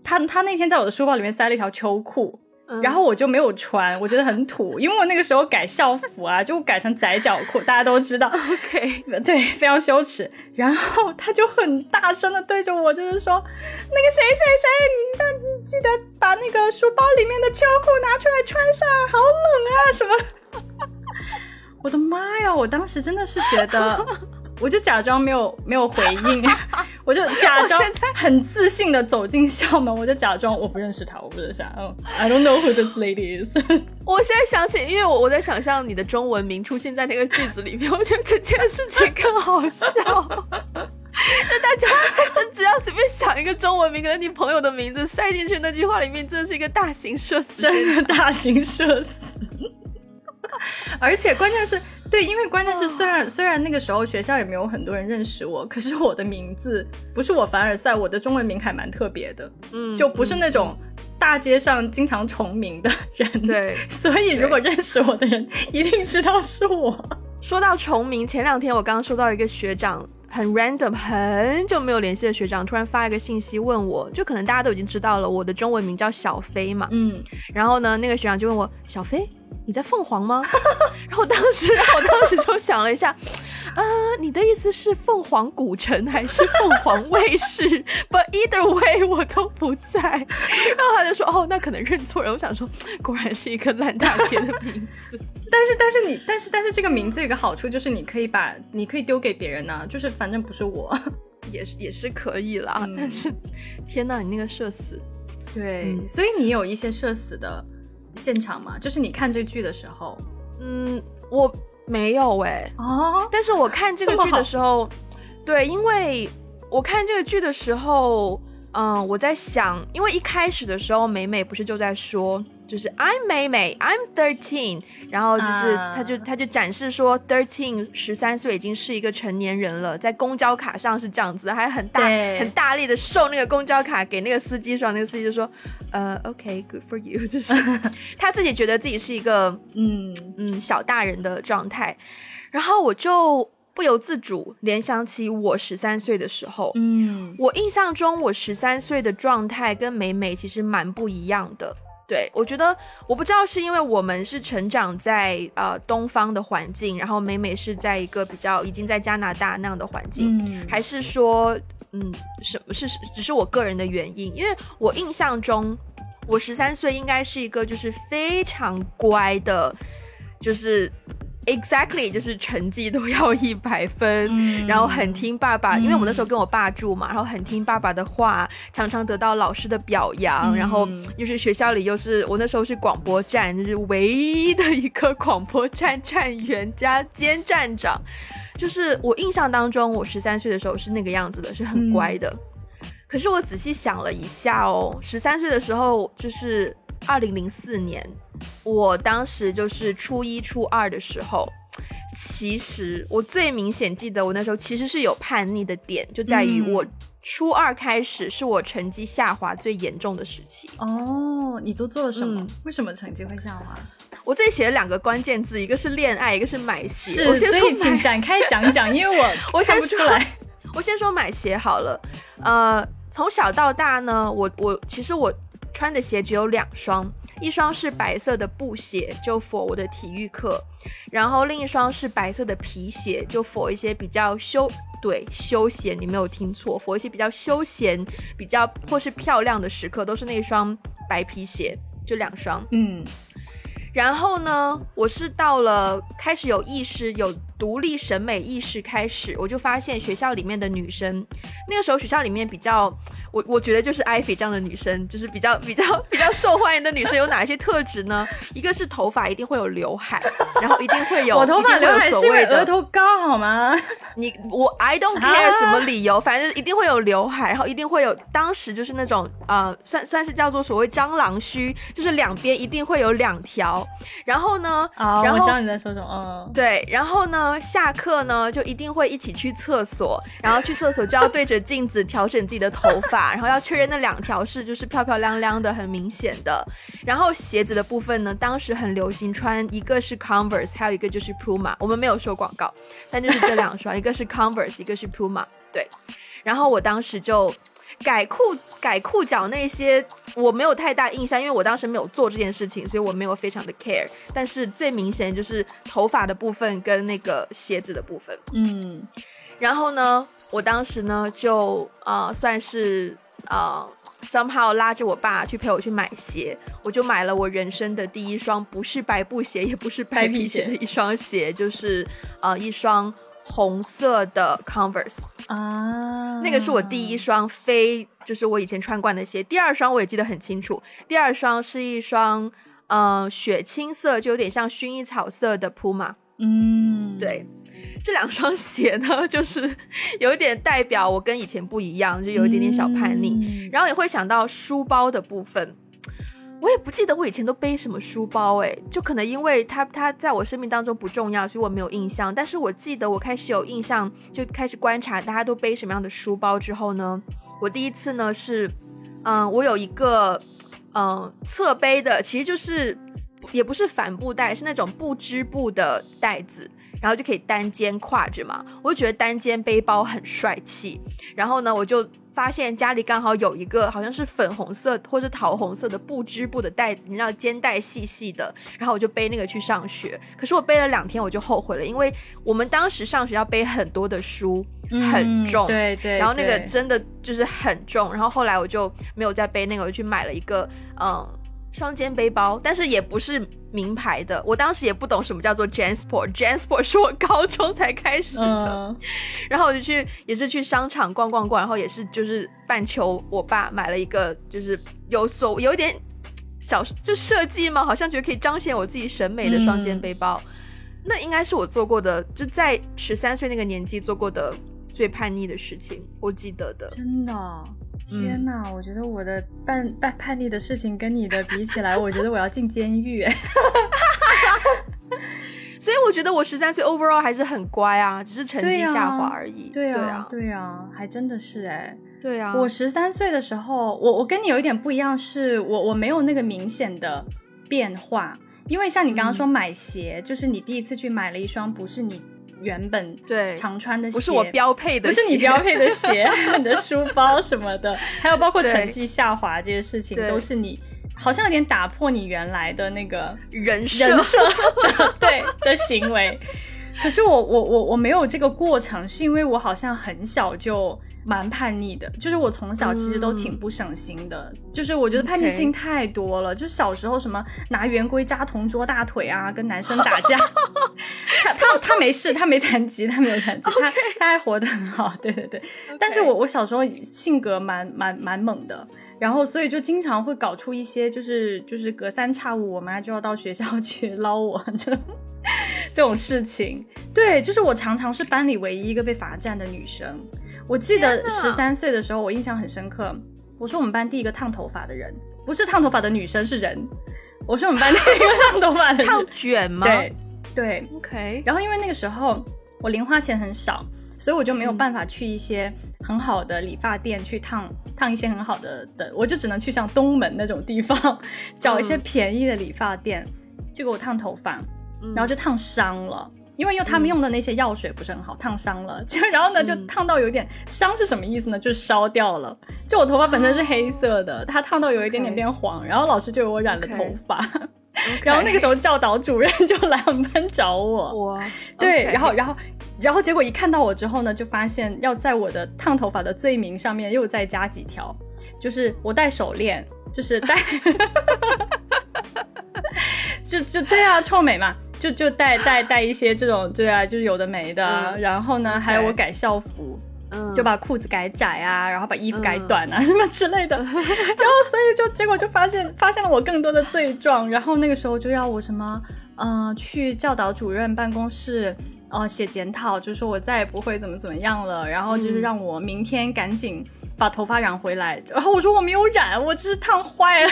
[SPEAKER 1] 他他那天在我的书包里面塞了一条秋裤。然后我就没有穿，我觉得很土，因为我那个时候改校服啊，就改成窄脚裤，大家都知道。
[SPEAKER 2] OK，
[SPEAKER 1] 对，非常羞耻。然后他就很大声的对着我，就是说，那个谁谁谁，你你记得把那个书包里面的秋裤拿出来穿上，好冷啊什么。我的妈呀！我当时真的是觉得。我就假装没有没有回应，我就假装很自信的走进校门，我就假装我不认识他，我不认识他。嗯，I don't know who this lady is。
[SPEAKER 2] 我现在想起，因为我我在想象你的中文名出现在那个句子里面，我觉得这件事情 更好笑。就大家就只要随便想一个中文名，可能你朋友的名字塞进去那句话里面，真的是一个大型社死，
[SPEAKER 1] 真的大型社死。而且关键是。对，因为关键是虽然虽然那个时候学校也没有很多人认识我，可是我的名字不是我凡尔赛，我的中文名还蛮特别的，嗯，就不是那种大街上经常重名的人，
[SPEAKER 2] 对，
[SPEAKER 1] 所以如果认识我的人一定知道是我。
[SPEAKER 2] 说到重名，前两天我刚刚收到一个学长很 random 很久没有联系的学长突然发一个信息问我，就可能大家都已经知道了我的中文名叫小飞嘛，嗯，然后呢那个学长就问我小飞。你在凤凰吗？然后当时，我当时就想了一下，呃，你的意思是凤凰古城还是凤凰卫视？But either way，我都不在。然后他就说，哦，那可能认错人。我想说，果然是一个烂大街的名字。
[SPEAKER 1] 但是，但是你，但是，但是这个名字有个好处，就是你可以把，你可以丢给别人呢，就是反正不是我，
[SPEAKER 2] 也是也是可以啦。但是，天呐，你那个社死，
[SPEAKER 1] 对，所以你有一些社死的。现场嘛，就是你看这个剧的时候，
[SPEAKER 2] 嗯，我没有哎，哦，但是我看这个剧的时候，对，因为我看这个剧的时候，嗯，我在想，因为一开始的时候，美美不是就在说。就是 I'm 美美，I'm thirteen，然后就是她就她就展示说 thirteen 十三岁已经是一个成年人了，在公交卡上是这样子的，还很大很大力的售那个公交卡给那个司机，说那个司机就说呃 OK，good for you，就是 他自己觉得自己是一个嗯嗯小大人的状态，然后我就不由自主联想起我十三岁的时候，嗯，我印象中我十三岁的状态跟美美其实蛮不一样的。对，我觉得我不知道是因为我们是成长在呃东方的环境，然后美美是在一个比较已经在加拿大那样的环境，还是说嗯什么是只是我个人的原因？因为我印象中我十三岁应该是一个就是非常乖的，就是。Exactly，就是成绩都要一百分，然后很听爸爸，因为我们那时候跟我爸住嘛，然后很听爸爸的话，常常得到老师的表扬，然后又是学校里又是我那时候是广播站，就是唯一的一个广播站站员加兼站长，就是我印象当中，我十三岁的时候是那个样子的，是很乖的。可是我仔细想了一下哦，十三岁的时候就是。二零零四年，我当时就是初一、初二的时候。其实我最明显记得，我那时候其实是有叛逆的点，就在于我初二开始是我成绩下滑最严重的时期。
[SPEAKER 1] 哦，你都做了什么？为什么成绩会下滑？
[SPEAKER 2] 我这里写了两个关键字，一个是恋爱，一个是买鞋。
[SPEAKER 1] 是，所以请展开讲讲，因为我
[SPEAKER 2] 我
[SPEAKER 1] 看不出来。
[SPEAKER 2] 我先说买鞋好了。呃，从小到大呢，我我其实我。穿的鞋只有两双，一双是白色的布鞋，就 for 我的体育课，然后另一双是白色的皮鞋，就 for 一些比较休对休闲，你没有听错，for 一些比较休闲、比较或是漂亮的时刻，都是那双白皮鞋，就两双。嗯，然后呢，我是到了开始有意识、有独立审美意识开始，我就发现学校里面的女生，那个时候学校里面比较。我我觉得就是艾菲这样的女生，就是比较比较比较受欢迎的女生有哪一些特质呢？一个是头发一定会有刘海，然后一定会有
[SPEAKER 1] 我头发刘海是因为额头高好吗？
[SPEAKER 2] 你我 I don't care 什么理由，反正一定会有刘海，然后一定会有当时就是那种呃算算是叫做所谓蟑螂须，就是两边一定会有两条。然后呢，然
[SPEAKER 1] 后我知道你在说什么，嗯，
[SPEAKER 2] 对，然后呢下课呢就一定会一起去厕所，然后去厕所就要对着镜子调整自己的头发。然后要确认那两条是就是漂漂亮亮的，很明显的。然后鞋子的部分呢，当时很流行穿一个是 Converse，还有一个就是 Puma。我们没有收广告，但就是这两双，一个是 Converse，一个是 Puma。对。然后我当时就改裤改裤脚那些我没有太大印象，因为我当时没有做这件事情，所以我没有非常的 care。但是最明显就是头发的部分跟那个鞋子的部分。嗯。然后呢？我当时呢，就呃算是呃 somehow 拉着我爸去陪我去买鞋，我就买了我人生的第一双不是白布鞋，也不是白皮鞋的一双鞋，就是呃一双红色的 Converse 啊，那个是我第一双非就是我以前穿惯的鞋。第二双我也记得很清楚，第二双是一双呃雪青色，就有点像薰衣草色的 Puma。嗯，对。这两双鞋呢，就是 有一点代表我跟以前不一样，就有一点点小叛逆。然后也会想到书包的部分，我也不记得我以前都背什么书包，哎，就可能因为它它在我生命当中不重要，所以我没有印象。但是我记得我开始有印象，就开始观察大家都背什么样的书包之后呢，我第一次呢是，嗯，我有一个嗯侧背的，其实就是也不是帆布袋，是那种不织布的袋子。然后就可以单肩挎着嘛，我就觉得单肩背包很帅气。然后呢，我就发现家里刚好有一个好像是粉红色或者桃红色的布织布的袋子，你知道肩带细细的。然后我就背那个去上学。可是我背了两天我就后悔了，因为我们当时上学要背很多的书，很重。
[SPEAKER 1] 对对。
[SPEAKER 2] 然后那个真的就是很重。然后后来我就没有再背那个，我就去买了一个嗯双肩背包，但是也不是。名牌的，我当时也不懂什么叫做 Jansport，Jansport 是我高中才开始的，然后我就去也是去商场逛逛逛，然后也是就是半球我爸买了一个就是有所有点小就设计嘛，好像觉得可以彰显我自己审美的双肩背包，那应该是我做过的就在十三岁那个年纪做过的最叛逆的事情，我记得的，
[SPEAKER 1] 真的。天哪，我觉得我的叛叛叛逆的事情跟你的比起来，我觉得我要进监狱哎。
[SPEAKER 2] 所以我觉得我十三岁 overall 还是很乖啊，只是成绩下滑而已。
[SPEAKER 1] 对啊，对啊，还真的是哎。
[SPEAKER 2] 对啊，
[SPEAKER 1] 我十三岁的时候，我我跟你有一点不一样，是我我没有那个明显的变化，因为像你刚刚说买鞋，就是你第一次去买了一双不是你。原本
[SPEAKER 2] 对。
[SPEAKER 1] 常穿的鞋
[SPEAKER 2] 不是我标配的，
[SPEAKER 1] 不是你标配的鞋，你的书包什么的，还有包括成绩下滑这些事情，都是你好像有点打破你原来的那个
[SPEAKER 2] 人
[SPEAKER 1] 设。对的行为。可是我我我我没有这个过程，是因为我好像很小就。蛮叛逆的，就是我从小其实都挺不省心的，就是我觉得叛逆性太多了。就小时候什么拿圆规扎同桌大腿啊，跟男生打架，他他他没事，他没残疾，他没有残疾，他他还活得很好。对对对，但是我我小时候性格蛮蛮蛮猛的，然后所以就经常会搞出一些就是就是隔三差五我妈就要到学校去捞我 这这种事情。对，就是我常常是班里唯一一个被罚站的女生。我记得十三岁的时候，我印象很深刻。我是我们班第一个烫头发的人，不是烫头发的女生，是人。我是我们班第一个烫头发的。
[SPEAKER 2] 烫卷吗？
[SPEAKER 1] 对对
[SPEAKER 2] ，OK。
[SPEAKER 1] 然后因为那个时候我零花钱很少，所以我就没有办法去一些很好的理发店去烫烫一些很好的的，我就只能去像东门那种地方 找一些便宜的理发店，就给我烫头发，然后就烫伤了。因为用他们用的那些药水不是很好，烫伤了。就然后呢，就烫到有点伤是什么意思呢？就是烧掉了。就我头发本身是黑色的，它烫到有一点点变黄，然后老师就给我染了头发。然后那个时候教导主任就来我们班找我。哇，对，然后然后然后结果一看到我之后呢，就发现要在我的烫头发的罪名上面又再加几条，就是我戴手链，就是戴。就就对啊，臭美嘛，就就带带带一些这种，对啊，就是有的没的。然后呢，还有我改校服，嗯，就把裤子改窄啊，然后把衣服改短啊，什么之类的。然后所以就结果就发现发现了我更多的罪状。然后那个时候就要我什么，嗯，去教导主任办公室。哦，写检讨，就是说我再也不会怎么怎么样了，然后就是让我明天赶紧把头发染回来。然后我说我没有染，我只是烫坏了，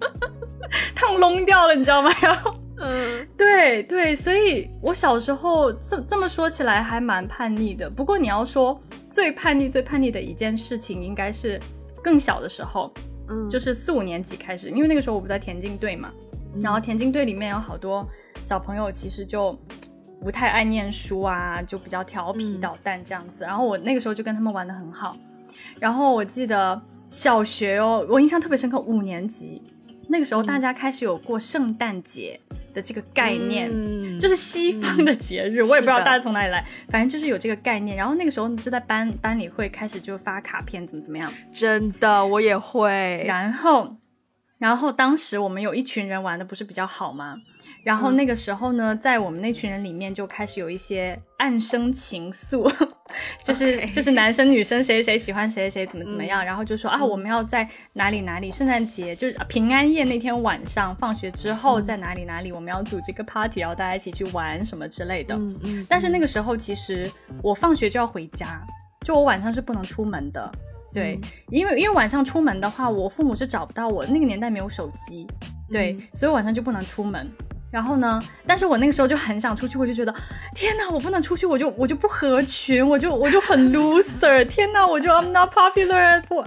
[SPEAKER 1] 烫窿掉了，你知道吗？然后，嗯，对对，所以我小时候这这么说起来还蛮叛逆的。不过你要说最叛逆、最叛逆的一件事情，应该是更小的时候，嗯，就是四五年级开始，因为那个时候我不在田径队嘛，然后田径队里面有好多小朋友，其实就。不太爱念书啊，就比较调皮捣蛋这样子。然后我那个时候就跟他们玩的很好。然后我记得小学哦，我印象特别深刻，五年级那个时候大家开始有过圣诞节的这个概念，就是西方的节日，我也不知道大家从哪里来，反正就是有这个概念。然后那个时候就在班班里会开始就发卡片，怎么怎么样。
[SPEAKER 2] 真的，我也会。
[SPEAKER 1] 然后，然后当时我们有一群人玩的不是比较好吗？然后那个时候呢，在我们那群人里面就开始有一些暗生情愫，就是就是男生女生谁谁喜欢谁谁怎么怎么样，然后就说啊，我们要在哪里哪里，圣诞节就是平安夜那天晚上放学之后在哪里哪里，我们要组织个 party，然后大家一起去玩什么之类的。嗯嗯。但是那个时候其实我放学就要回家，就我晚上是不能出门的。对，因为因为晚上出门的话，我父母是找不到我。那个年代没有手机，对，所以晚上就不能出门。然后呢？但是我那个时候就很想出去，我就觉得，天哪，我不能出去，我就我就不合群，我就我就很 loser，天哪，我就 I'm not popular anymore，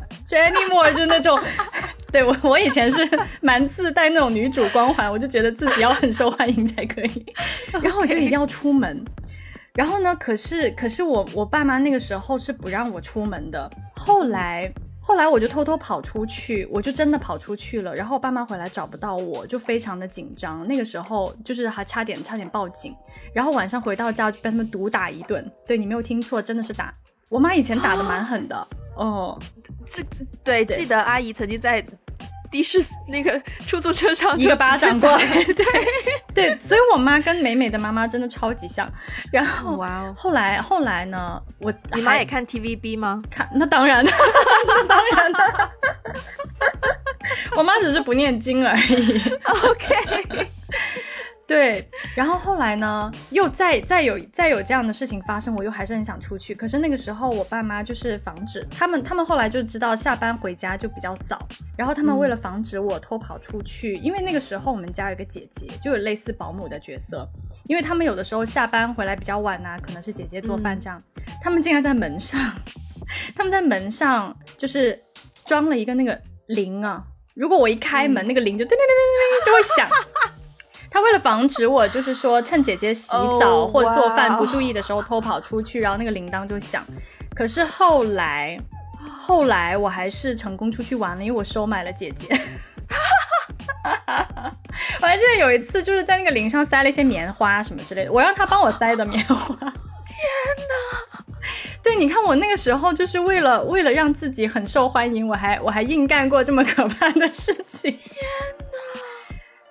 [SPEAKER 1] 就那种，对我我以前是蛮自带那种女主光环，我就觉得自己要很受欢迎才可以，然后我就一定要出门，然后呢，可是可是我我爸妈那个时候是不让我出门的，后来。后来我就偷偷跑出去，我就真的跑出去了。然后我爸妈回来找不到我，就非常的紧张。那个时候就是还差点差点报警。然后晚上回到家就被他们毒打一顿。对你没有听错，真的是打。我妈以前打的蛮狠的。哦，
[SPEAKER 2] 这这对，记得阿姨曾经在。的士那个出租车上
[SPEAKER 1] 一个巴掌过来，对 对，所以我妈跟美美的妈妈真的超级像。然后哇哦，后来后来呢，我
[SPEAKER 2] 你妈也看 TVB 吗？
[SPEAKER 1] 看，那当然，那当然的。我妈只是不念经而已。
[SPEAKER 2] OK。
[SPEAKER 1] 对，然后后来呢，又再再有再有这样的事情发生，我又还是很想出去。可是那个时候，我爸妈就是防止他们，他们后来就知道下班回家就比较早，然后他们为了防止我偷跑出去，因为那个时候我们家有个姐姐，就有类似保姆的角色，因为他们有的时候下班回来比较晚呐，可能是姐姐做饭这样，他们竟然在门上，他们在门上就是装了一个那个铃啊，如果我一开门，那个铃就叮叮叮叮叮就会响。他为了防止我，就是说趁姐姐洗澡或做饭不注意的时候偷跑出去，然后那个铃铛就响。可是后来，后来我还是成功出去玩了，因为我收买了姐姐。我还记得有一次，就是在那个铃上塞了一些棉花什么之类的，我让他帮我塞的棉花。天
[SPEAKER 2] 哪！
[SPEAKER 1] 对，你看我那个时候就是为了为了让自己很受欢迎，我还我还硬干过这么可怕的事情。
[SPEAKER 2] 天哪！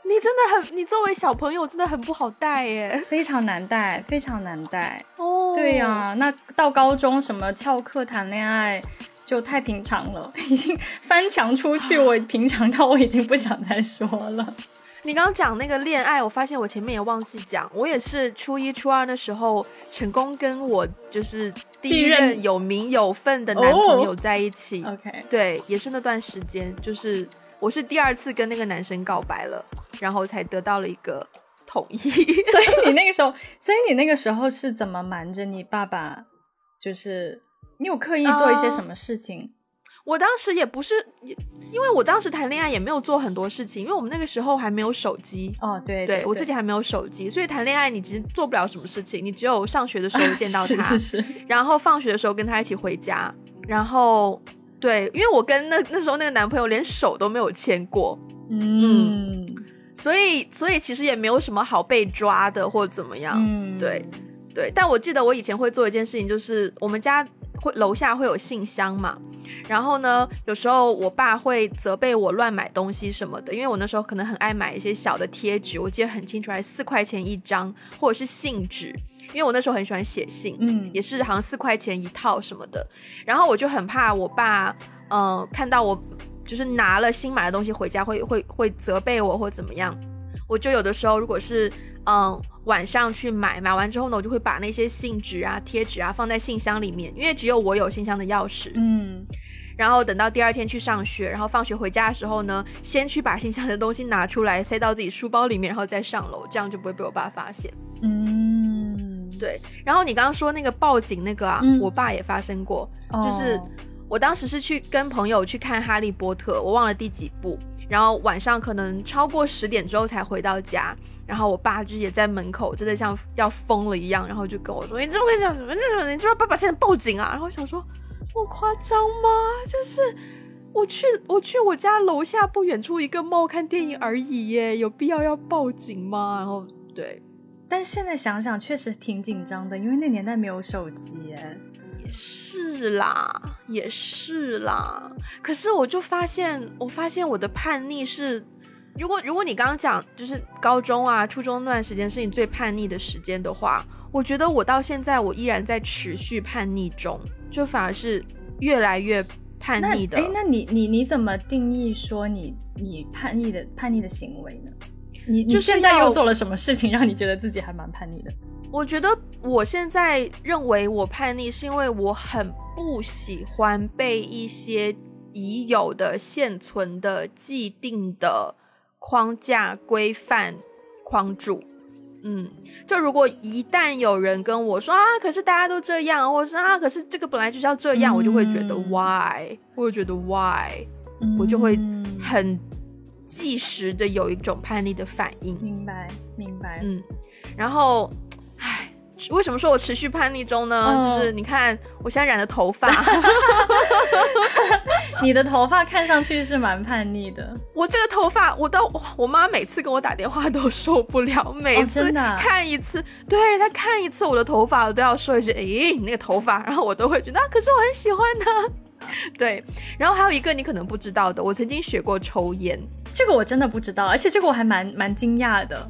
[SPEAKER 2] 你真的很，你作为小朋友真的很不好带耶，
[SPEAKER 1] 非常难带，非常难带。哦，对呀，那到高中什么翘课谈恋爱就太平常了，已经翻墙出去，我平常到我已经不想再说了。
[SPEAKER 2] 你刚刚讲那个恋爱，我发现我前面也忘记讲，我也是初一初二的时候成功跟我就是第一任有名有份的男朋友在一起。
[SPEAKER 1] OK，
[SPEAKER 2] 对，也是那段时间，就是我是第二次跟那个男生告白了。然后才得到了一个统一，所
[SPEAKER 1] 以你那个时候，所以你那个时候是怎么瞒着你爸爸？就是你有刻意做一些什么事情？
[SPEAKER 2] 我当时也不是，因为我当时谈恋爱也没有做很多事情，因为我们那个时候还没有手机。
[SPEAKER 1] 哦，对，
[SPEAKER 2] 对我自己还没有手机，所以谈恋爱你其实做不了什么事情，你只有上学的时候见到他，
[SPEAKER 1] 是是是，
[SPEAKER 2] 然后放学的时候跟他一起回家，然后对，因为我跟那那时候那个男朋友连手都没有牵过，嗯。所以，所以其实也没有什么好被抓的，或者怎么样。嗯，对，对。但我记得我以前会做一件事情，就是我们家会楼下会有信箱嘛，然后呢，有时候我爸会责备我乱买东西什么的，因为我那时候可能很爱买一些小的贴纸，我记得很清楚，还四块钱一张，或者是信纸，因为我那时候很喜欢写信，
[SPEAKER 1] 嗯，
[SPEAKER 2] 也是好像四块钱一套什么的。然后我就很怕我爸，嗯、看到我就是拿了新买的东西回家会会会责备我或怎么样，我就有的时候如果是嗯。晚上去买，买完之后呢，我就会把那些信纸啊、贴纸啊放在信箱里面，因为只有我有信箱的钥匙。
[SPEAKER 1] 嗯，
[SPEAKER 2] 然后等到第二天去上学，然后放学回家的时候呢，先去把信箱的东西拿出来塞到自己书包里面，然后再上楼，这样就不会被我爸发现。
[SPEAKER 1] 嗯，
[SPEAKER 2] 对。然后你刚刚说那个报警那个啊，
[SPEAKER 1] 嗯
[SPEAKER 2] 我爸也发生过，
[SPEAKER 1] 哦
[SPEAKER 2] 就是我当时是去跟朋友去看《哈利波特》，我忘了第几部，然后晚上可能超过十点之后才回到家，然后我爸就也在门口，真的像要疯了一样，然后就跟我说：“你怎么会这样？你这种你知道爸爸现在报警啊？”然后我想说这么夸张吗？就是。我去，我去我家楼下不远处一个 mall 看电影而已耶，有必要要报警吗？然后对，
[SPEAKER 1] 但是现在想想，确实挺紧张的，因为那年代没有手机耶。
[SPEAKER 2] 也是啦，也是啦。可是我就发现，我发现我的叛逆是，如果如果你刚刚讲就是高中啊、初中那段时间是你最叛逆的时间的话，我觉得我到现在我依然在持续叛逆中，就反而是越来越叛逆的。
[SPEAKER 1] 哎，那你你你怎么定义说你你叛逆的叛逆的行为呢？你你
[SPEAKER 2] 就
[SPEAKER 1] 现在又做了什么事情让你觉得自己还蛮叛逆的？
[SPEAKER 2] 我觉得我现在认为我叛逆，是因为我很不喜欢被一些已有的、现存的、既定的框架规范框住。嗯，就如果一旦有人跟我说啊，可是大家都这样，或者是啊，可是这个本来就是要这样，我就会觉得
[SPEAKER 1] 嗯
[SPEAKER 2] why，我就觉得 why，我就会很即时的有一种叛逆的反应。
[SPEAKER 1] 明白明白。
[SPEAKER 2] 嗯，然后，唉，为什么说我持续叛逆中呢？
[SPEAKER 1] 嗯
[SPEAKER 2] 就是你看我现在染的头发，
[SPEAKER 1] 你的头发看上去是蛮叛逆的，
[SPEAKER 2] 我这个头发，我到我妈每次跟我打电话都受不了，每次看一次，对她看一次我的头发，我都要说一句，诶，你那个头发，然后我都会觉得，啊，可是我很喜欢它。对，然后还有一个你可能不知道的，我曾经学过抽烟，
[SPEAKER 1] 这个我真的不知道，而且这个我还蛮蛮惊讶的。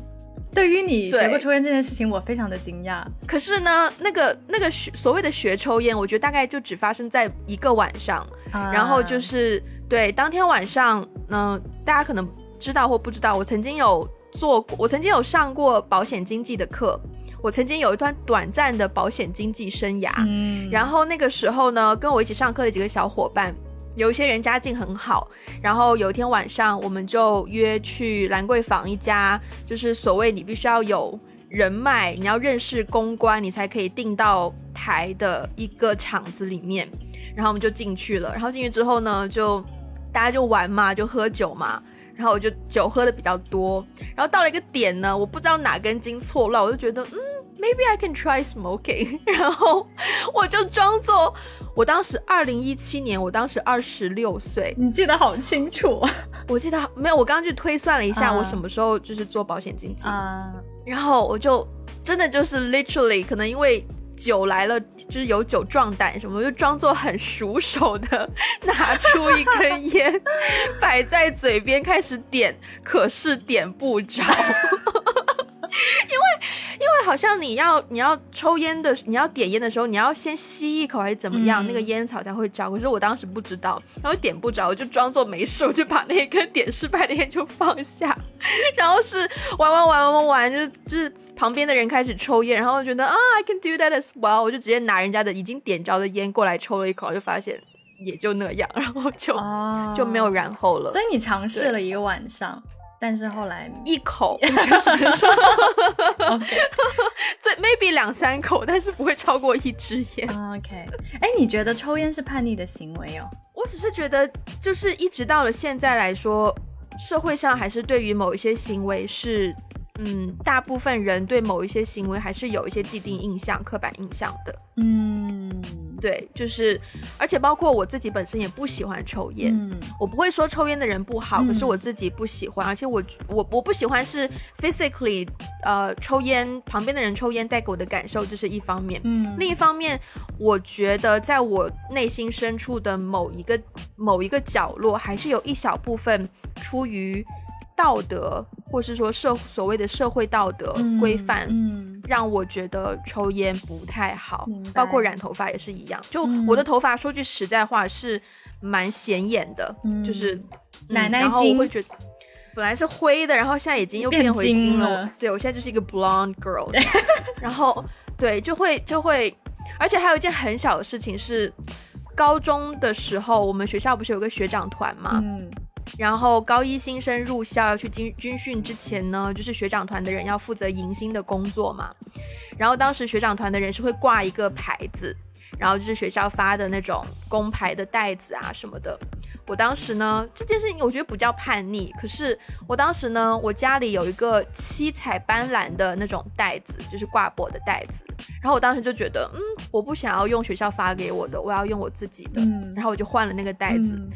[SPEAKER 1] 对于你学过抽烟这件事情，我非常的惊讶。
[SPEAKER 2] 可是呢，那个那个学所谓的学抽烟，我觉得大概就只发生在一个晚上，
[SPEAKER 1] 啊
[SPEAKER 2] 然后就是对当天晚上，呢、大家可能知道或不知道，我曾经有做过，我曾经有上过保险经纪的课，我曾经有一段短暂的保险经纪生涯，
[SPEAKER 1] 嗯，
[SPEAKER 2] 然后那个时候呢，跟我一起上课的几个小伙伴，有一些人家境很好，然后有一天晚上，我们就约去兰桂坊一家，就是所谓你必须要有人脉，你要认识公关，你才可以订到台的一个场子里面。然后我们就进去了，然后进去之后呢，就大家就玩嘛，就喝酒嘛。然后我就酒喝的比较多，然后到了一个点呢，我不知道哪根筋错乱，我就觉得嗯，maybe I can try smoking，然后我就装作我当时二零一七年，我当时二十六岁，
[SPEAKER 1] 你记得好清楚。
[SPEAKER 2] 我记得没有，我刚刚去推算了一下，
[SPEAKER 1] 啊
[SPEAKER 2] 我什么时候就是做保险经纪，
[SPEAKER 1] 啊！
[SPEAKER 2] 然后我就真的就是 literally 可能因为酒来了，就是有酒壮胆什么，就装作很熟手的拿出一根烟 摆在嘴边开始点，可是点不着。好像你要你要抽烟的，你要点烟的时候，你要先吸一口还是怎么样，
[SPEAKER 1] 嗯。
[SPEAKER 2] 那个烟草才会着。可是我当时不知道，然后点不着，我就装作没事，我就把那根点失败的烟就放下，然后是玩玩玩玩玩玩，就是就是旁边的人开始抽烟，然后我觉得啊，I can do that as well，我就直接拿人家的已经点着的烟过来抽了一口，就发现也就那样，然后就、
[SPEAKER 1] 哦。
[SPEAKER 2] 就没有然后了。
[SPEAKER 1] 所。以你尝试了一个晚上，但是后来
[SPEAKER 2] 一口，
[SPEAKER 1] OK
[SPEAKER 2] 最 maybe 两三口，但是不会超过一支烟。
[SPEAKER 1] OK，哎，你觉得抽烟是叛逆的行为哦？
[SPEAKER 2] 我只是觉得，就是一直到了现在来说，社会上还是对于某一些行为是，嗯，大部分人对某一些行为还是有一些既定印象、刻板印象的。
[SPEAKER 1] 嗯，
[SPEAKER 2] 对，就是，而且包括我自己本身也不喜欢抽烟，
[SPEAKER 1] 嗯
[SPEAKER 2] 我不会说抽烟的人不好，
[SPEAKER 1] 嗯
[SPEAKER 2] 可是我自己不喜欢，而且我我我不喜欢是 physically 呃抽烟旁边的人抽烟带给我的感受，这是一方面。
[SPEAKER 1] 嗯
[SPEAKER 2] 另一方面，我觉得在我内心深处的某一个某一个角落，还是有一小部分出于道德，或是说社所谓的社会道德规范，
[SPEAKER 1] 嗯
[SPEAKER 2] 让我觉得抽烟不太好，包括染头发也是一样。就
[SPEAKER 1] 嗯
[SPEAKER 2] 我的头发，说句实在话是蛮显眼的，
[SPEAKER 1] 嗯
[SPEAKER 2] 就是、嗯
[SPEAKER 1] 奶奶
[SPEAKER 2] 然后我会觉得。本来是灰的，然后现在已经又
[SPEAKER 1] 变
[SPEAKER 2] 变回金了。
[SPEAKER 1] 金了
[SPEAKER 2] 对我现在就是一个 blonde girl，然后对就会就会，而且还有一件很小的事情是，高中的时候我们学校不是有个学长团嘛，
[SPEAKER 1] 嗯
[SPEAKER 2] 然后高一新生入校要去军军训之前呢，就是学长团的人要负责迎新的工作嘛。然后当时学长团的人是会挂一个牌子，然后就是学校发的那种工牌的袋子啊什么的。我当时呢，这件事情我觉得不叫叛逆，可是我当时呢，我家里有一个七彩斑斓的那种袋子，就是挂脖的袋子。然后我当时就觉得，嗯，我不想要用学校发给我的，我要用我自己的。
[SPEAKER 1] 嗯
[SPEAKER 2] 然后我就换了那个袋子。
[SPEAKER 1] 嗯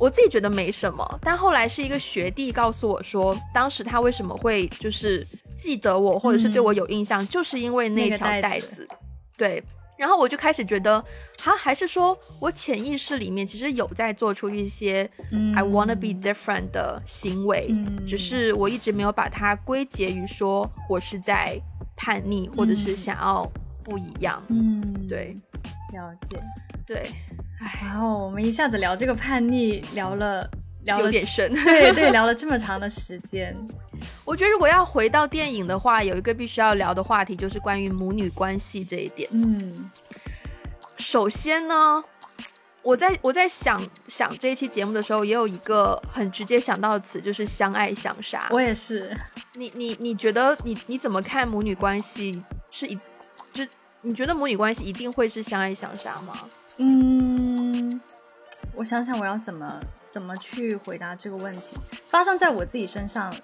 [SPEAKER 2] 我自己觉得没什么，但后来是一个学弟告诉我说，当时他为什么会就是记得我，或者是对我有印象，就是因为那条
[SPEAKER 1] 那个袋子。
[SPEAKER 2] 对，然后我就开始觉得，哈，还是说我潜意识里面其实有在做出一些
[SPEAKER 1] 嗯
[SPEAKER 2] I wanna be different 的行为，
[SPEAKER 1] 嗯
[SPEAKER 2] 只是我一直没有把它归结于说我是在叛逆，或者是
[SPEAKER 1] 嗯
[SPEAKER 2] 想要不一样。
[SPEAKER 1] 嗯，
[SPEAKER 2] 对
[SPEAKER 1] 了解。
[SPEAKER 2] 对，唉，
[SPEAKER 1] 然后我们一下子聊这个叛逆，聊了聊了
[SPEAKER 2] 有点深。
[SPEAKER 1] 对对，聊了这么长的时间。
[SPEAKER 2] 我觉得如果要回到电影的话，有一个必须要聊的话题就是关于母女关系这一点。
[SPEAKER 1] 嗯
[SPEAKER 2] 首先呢，我在我在想想这一期节目的时候，也有一个很直接想到的词，就是相爱相杀。
[SPEAKER 1] 我也是。
[SPEAKER 2] 你你你觉得你你怎么看母女关系？是一就你觉得母女关系一定会是相爱相杀吗？
[SPEAKER 1] 嗯，我想想我要怎么怎么去回答这个问题。发生在我自己身上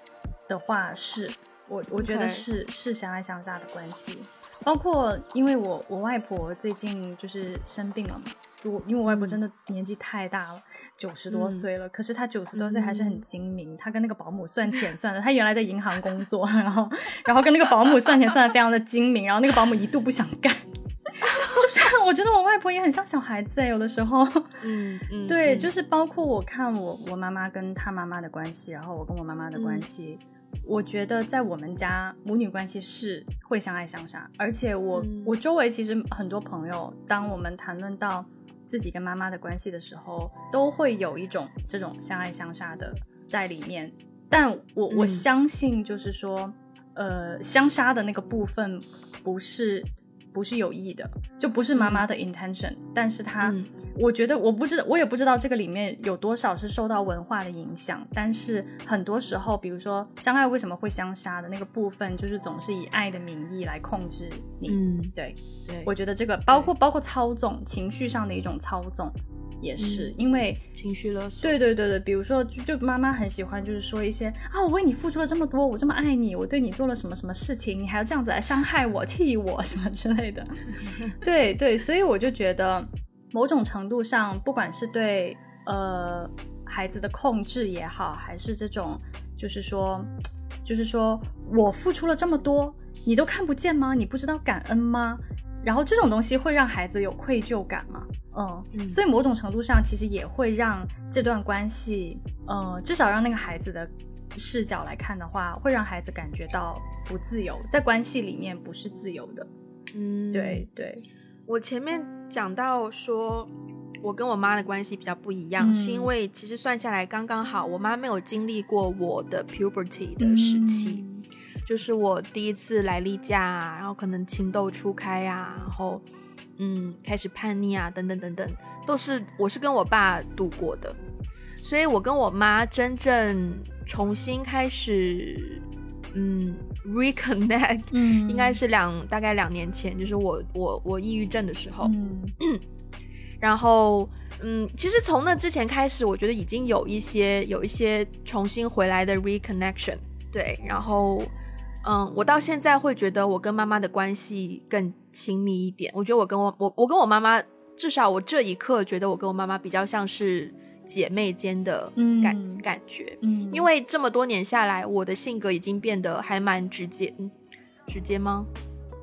[SPEAKER 1] 的话是，我我觉得是是相爱相杀的关系。包括因为我我外婆最近就是生病了嘛，就我因为我外婆真的年纪太大了，九十多
[SPEAKER 2] 嗯
[SPEAKER 1] 岁了，可是她九十多岁还是很精明，她跟那个保姆算钱算的，她原来在银行工作，然后然后跟那个保姆算钱算的非常的精明，然后那个保姆一度不想干。就是我觉得我外婆也很像小孩子哎，有的时候，
[SPEAKER 2] 嗯 嗯
[SPEAKER 1] 对，就是包括我看我我妈妈跟她妈妈的关系，然后我跟我妈妈的关系，我觉得在我们家母女关系是会相爱相杀，而且我、
[SPEAKER 2] 嗯。
[SPEAKER 1] 我周围其实很多朋友，当我们谈论到自己跟妈妈的关系的时候，都会有一种这种相爱相杀的在里面。但我我
[SPEAKER 2] 嗯。
[SPEAKER 1] 相信，就是说，呃，相杀的那个部分不是不是有意的，就不是妈妈的 intention，、但是她，
[SPEAKER 2] 嗯。
[SPEAKER 1] 我觉得我不知，我也不知道这个里面有多少是受到文化的影响，但是很多时候，比如说相爱为什么会相杀的那个部分，就是总是以爱的名义来控制你。
[SPEAKER 2] 嗯，
[SPEAKER 1] 对，
[SPEAKER 2] 对，
[SPEAKER 1] 我觉得这个包括包括操纵情绪上的一种操纵，也是、
[SPEAKER 2] 嗯
[SPEAKER 1] 因为
[SPEAKER 2] 情绪勒索。
[SPEAKER 1] 对对对对，比如说，就就妈妈很喜欢，就是说一些啊，我为你付出了这么多，我这么爱你，我对你做了什么什么事情，你还要这样子来伤害我、气我什么之类的。对对，所以我就觉得，某种程度上，不管是对呃孩子的控制也好，还是这种就是说，就是说我付出了这么多，你都看不见吗？你不知道感恩吗？然后这种东西会让孩子有愧疚感嘛？嗯，
[SPEAKER 2] 嗯。
[SPEAKER 1] 所以某种程度上其实也会让这段关系，呃，至少让那个孩子的视角来看的话，会让孩子感觉到不自由，在关系里面不是自由的。
[SPEAKER 2] 嗯，
[SPEAKER 1] 对。对，
[SPEAKER 2] 我前面讲到说，我跟我妈的关系比较不一样，
[SPEAKER 1] 嗯
[SPEAKER 2] 是因为其实算下来刚刚好，我妈没有经历过我的 puberty 的时期，
[SPEAKER 1] 嗯。
[SPEAKER 2] 就是我第一次来例假啊，然后可能情窦初开啊，然后嗯开始叛逆啊，等等等等，都是我是跟我爸度过的，所以我跟我妈真正重新开始嗯 reconnect。
[SPEAKER 1] 嗯
[SPEAKER 2] 应该是两大概两年前，就是我我我抑郁症的时候，
[SPEAKER 1] 嗯
[SPEAKER 2] 然后嗯，其实从那之前开始，我觉得已经有一些有一些重新回来的 reconnection，对，然后嗯，我到现在会觉得我跟妈妈的关系更亲密一点。我觉得我跟我我我跟我妈妈至少我这一刻觉得我跟我妈妈比较像是姐妹间的感感觉。嗯，因为这么多年下来，我的性格已经变得还蛮直接。嗯，直接吗？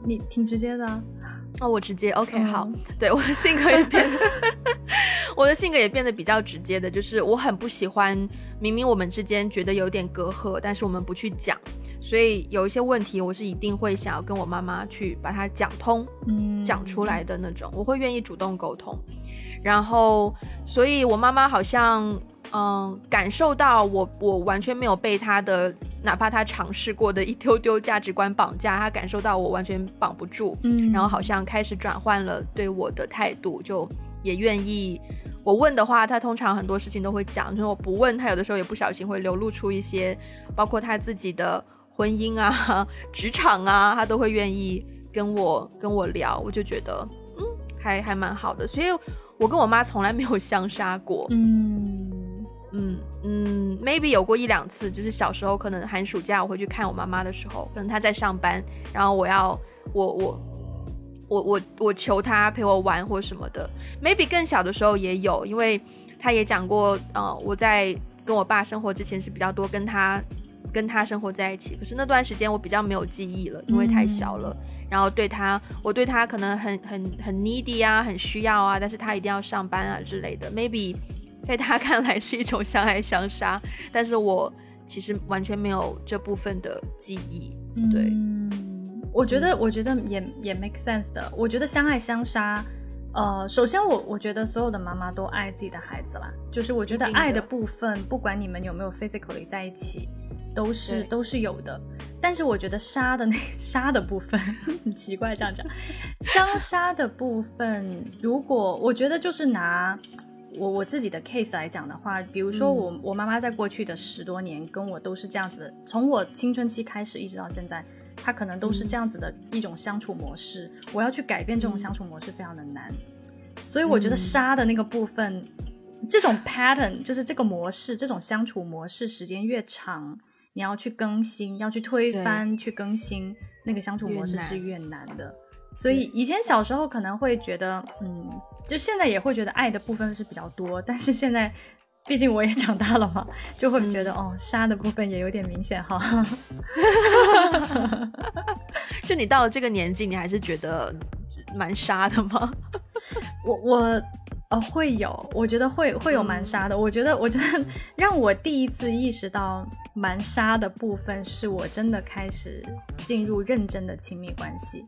[SPEAKER 1] 你挺直接的。
[SPEAKER 2] 哦，我直接。OK，好。对，我的性格也变，我的性格也变得比较直接的，就是我很不喜欢明明我们之间觉得有点隔阂，但是我们不去讲。所以有一些问题，我是一定会想要跟我妈妈去把它讲通，嗯，讲出来的那种，我会愿意主动沟通。然后，所以我妈妈好像，嗯，感受到我，我完全没有被她的，哪怕她尝试过的一丢丢价值观绑架，她感受到我完全绑不住，嗯，然后好像开始转换了对我的态度，就也愿意我问的话，她通常很多事情都会讲，就是我不问，她有的时候也不小心会流露出一些，包括她自己的。婚姻啊，职场啊，他都会愿意跟我跟我聊，我就觉得嗯，还还蛮好的。所以，我跟我妈从来没有相杀过。嗯嗯嗯，maybe 有过一两次，就是小时候可能寒暑假我回去看我妈妈的时候，可能她在上班，然后我要我我我我我求她陪我玩或什么的。maybe 更小的时候也有，因为她也讲过，呃，我在跟我爸生活之前是比较多跟他。跟他生活在一起，可是那段时间我比较没有记忆了，因为太小了。然后对他，我对他可能很很很 needy 啊，很需要啊，但是他一定要上班啊之类的。Maybe 在他看来是一种相爱相杀，但是我其实完全没有这部分的记忆。对，
[SPEAKER 1] 我觉得我觉得也也 make sense 的。我觉得相爱相杀，呃，首先我我觉得所有的妈妈都爱自己的孩子啦，就是我觉得爱的部分，不管你们有没有 physically 在一起。都是都是有的，但是我觉得杀的那 杀的部分 很奇怪，这样讲，相杀的部分，如果我觉得就是拿我我自己的 case 来讲的话，比如说我我妈妈在过去的十多年跟我都是这样子的，从我青春期开始一直到现在，她可能都是这样子的一种相处模式，我要去改变这种相处模式非常的难，所以我觉得杀的那个部分，这种 pattern 就是这个模式，这种相处模式时间越长。你要去更新，要去推翻，去更新那个相处模式是越难的。所以以前小时候可能会觉得，嗯，就现在也会觉得爱的部分是比较多。但是现在，毕竟我也长大了嘛，就会觉得哦，杀的部分也有点明显哈。
[SPEAKER 2] 就你到了这个年纪，你还是觉得蛮杀的吗？
[SPEAKER 1] 我 我。哦，会有，我觉得会会有蛮杀的。我觉得，我觉得让我第一次意识到蛮杀的部分，是我真的开始进入认真的亲密关系。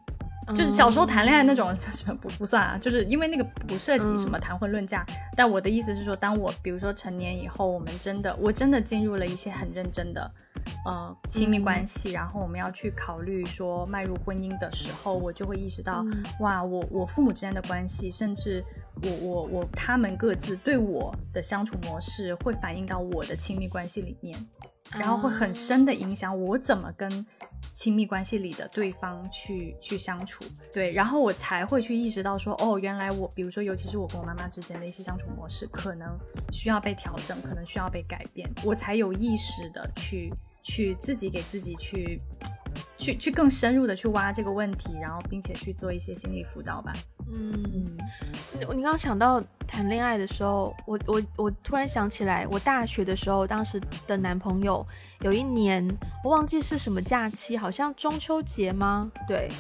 [SPEAKER 1] 就是小时候谈恋爱那种 什么不不算啊，就是因为那个不涉及什么谈婚论嫁。但我的意思是说，当我比如说成年以后，我们真的我真的进入了一些很认真的呃亲密关系，然后我们要去考虑说迈入婚姻的时候，我就会意识到，哇，我我父母之间的关系，甚至我我我他们各自对我的相处模式，会反映到我的亲密关系里面。然后会很深的影响我怎么跟亲密关系里的对方去去相处，对，然后我才会去意识到说，哦，原来我，比如说，尤其是我跟我妈妈之间的一些相处模式，可能需要被调整，可能需要被改变，我才有意识的去去自己给自己去去去更深入的去挖这个问题，然后并且去做一些心理辅导吧。嗯，
[SPEAKER 2] 你刚刚想到谈恋爱的时候，我我我突然想起来，我大学的时候，当时的男朋友有一年，我忘记是什么假期，好像中秋节吗？对，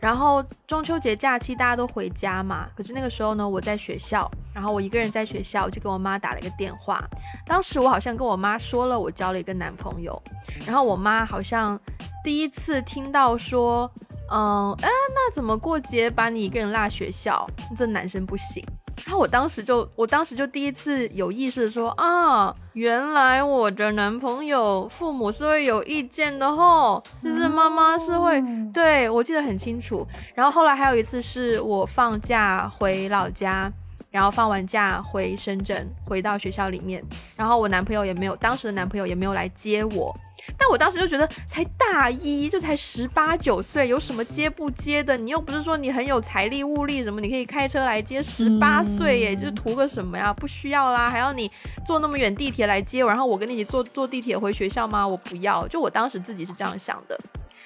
[SPEAKER 2] 然后中秋节假期大家都回家嘛，可是那个时候呢，我在学校，然后我一个人在学校，我就跟我妈打了一个电话，当时我好像跟我妈说了我交了一个男朋友，然后我妈好像第一次听到说。嗯，哎，那怎么过节把你一个人落学校？这男生不行。然后我当时就，我当时就第一次有意识的说啊，原来我的男朋友父母是会有意见的吼，就是妈妈是会，对我记得很清楚。然后后来还有一次是我放假回老家。然后放完假回深圳，回到学校里面，然后我男朋友也没有，当时的男朋友也没有来接我，但我当时就觉得才大一，就才十八九岁，有什么接不接的？你又不是说你很有财力物力什么，你可以开车来接，十八岁耶，就是图个什么呀？不需要啦，还要你坐那么远地铁来接我，然后我跟你一起坐坐地铁回学校吗？我不要，就我当时自己是这样想的，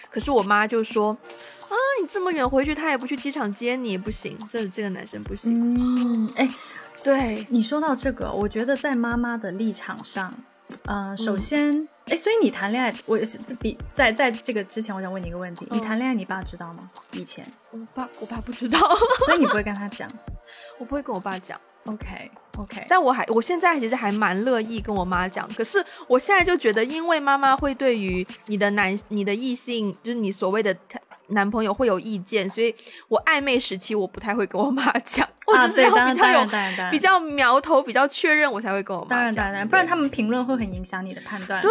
[SPEAKER 2] 可是我妈就说。啊，你这么远回去，他也不去机场接你，不行，这这个男生不行。
[SPEAKER 1] 嗯，哎，
[SPEAKER 2] 对
[SPEAKER 1] 你说到这个，我觉得在妈妈的立场上，呃，首先，哎，所以你谈恋爱，我是比在在这个之前，我想问你一个问题，你谈恋爱，你爸知道吗？以前，
[SPEAKER 2] 我爸我爸不知道，
[SPEAKER 1] 所以你不会跟他 讲，
[SPEAKER 2] 我不会跟我爸讲。
[SPEAKER 1] OK OK，
[SPEAKER 2] 但我还我现在其实还蛮乐意跟我妈讲，可是我现在就觉得，因为妈妈会对于你的男你的异性，就是你所谓的男朋友会有意见，所以我暧昧时期我不太会跟我妈讲，
[SPEAKER 1] 我就是要，
[SPEAKER 2] 比较有
[SPEAKER 1] 比
[SPEAKER 2] 较苗头，比较确认，我才会跟我妈讲。
[SPEAKER 1] 当然当然，不然他们评论会很影响你的判断。
[SPEAKER 2] 对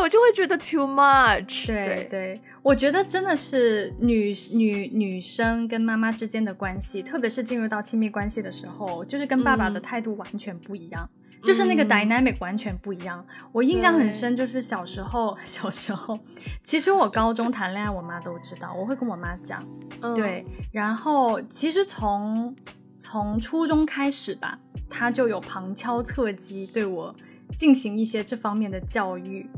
[SPEAKER 2] 我就会觉得 too much。
[SPEAKER 1] 对对，我觉得真的是女女女生跟妈妈之间的关系，特别是进入到亲密关系的时候，就是跟爸爸的态度完全不一样。就是那个 dynamic 完全不一样。我印象很深，就是小时候，小时候，其实我高中谈恋爱，我妈都知道，我会跟我妈讲，对。然后其实从从初中开始吧，她就有旁敲侧击对我进行一些这方面的教育。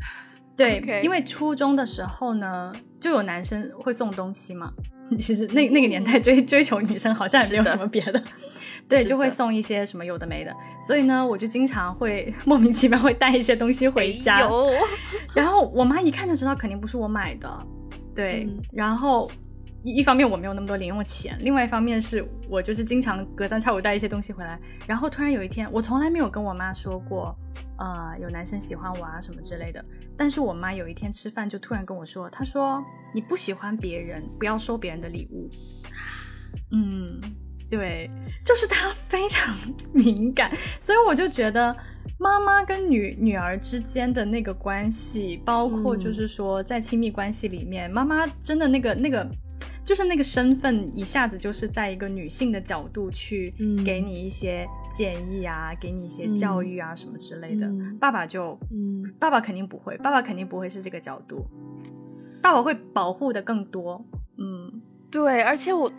[SPEAKER 1] 对，因为初中的时候呢，就有男生会送东西嘛。其实那那个年代追追求女生好像也没有什么别的，对，就会送一些什么有的没的，所以呢，我就经常会 莫名其妙会带一些东西回家，然后我妈一看就知道肯定不是我买的，对，然后。一方面我没有那么多零用钱，另外一方面是我就是经常隔三差五带一些东西回来，然后突然有一天，我从来没有跟我妈说过，呃，有男生喜欢我啊什么之类的，但是我妈有一天吃饭就突然跟我说，她说你不喜欢别人，不要收别人的礼物。嗯，对，就是他非常敏感，所以我就觉得妈妈跟女女儿之间的那个关系，包括就是说在亲密关系里面，妈妈真的那个那个。就是那个身份一下子就是在一个女性的角度去给你一些建议啊，给你一些教育啊什么之类的。爸爸就，爸爸肯定不会，爸爸肯定不会是这个角度，爸爸会保护的更多。嗯，
[SPEAKER 2] 对，而且我，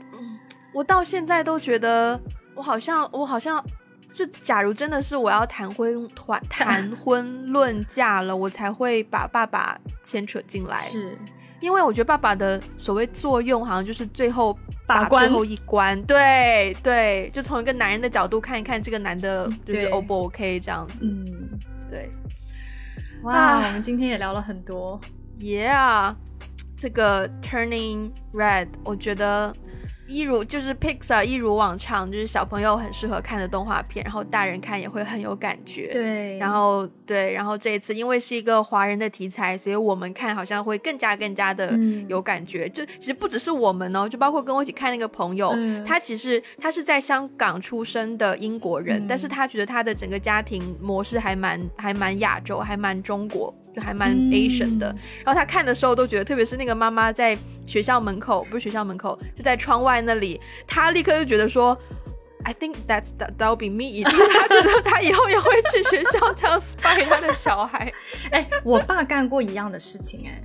[SPEAKER 2] 我到现在都觉得，我好像，我好像是，假如真的是我要谈婚谈谈 婚论嫁了，我才会把爸爸牵扯进来。
[SPEAKER 1] 是。
[SPEAKER 2] 因为我觉得爸爸的所谓作用，好像就是最后
[SPEAKER 1] 把
[SPEAKER 2] 最后一关，对对，就从一个男人的角度看一看这个男的，就是 O 不 OK 这样子。嗯，对。
[SPEAKER 1] 哇，我们今天也聊了很多。
[SPEAKER 2] Yeah，这个 Turning Red，我觉得。一如就是 Pixar 一如往常，就是小朋友很适合看的动画片，然后大人看也会很有感觉。
[SPEAKER 1] 对，
[SPEAKER 2] 然后对，然后这一次因为是一个华人的题材，所以我们看好像会更加更加的有感觉。就其实不只是我们哦，就包括跟我一起看那个朋友，他其实他是在香港出生的英国人，但是他觉得他的整个家庭模式还蛮还蛮亚洲，还蛮中国。就还蛮 Asian 的，然后他看的时候都觉得，特别是那个妈妈在学校门口，不是学校门口，就在窗外那里，他立刻就觉得说。I think that's that that'll be me。他觉得他以后也会去学校这样 spy 他的小孩。
[SPEAKER 1] 哎，我爸干过一样的事情，哎，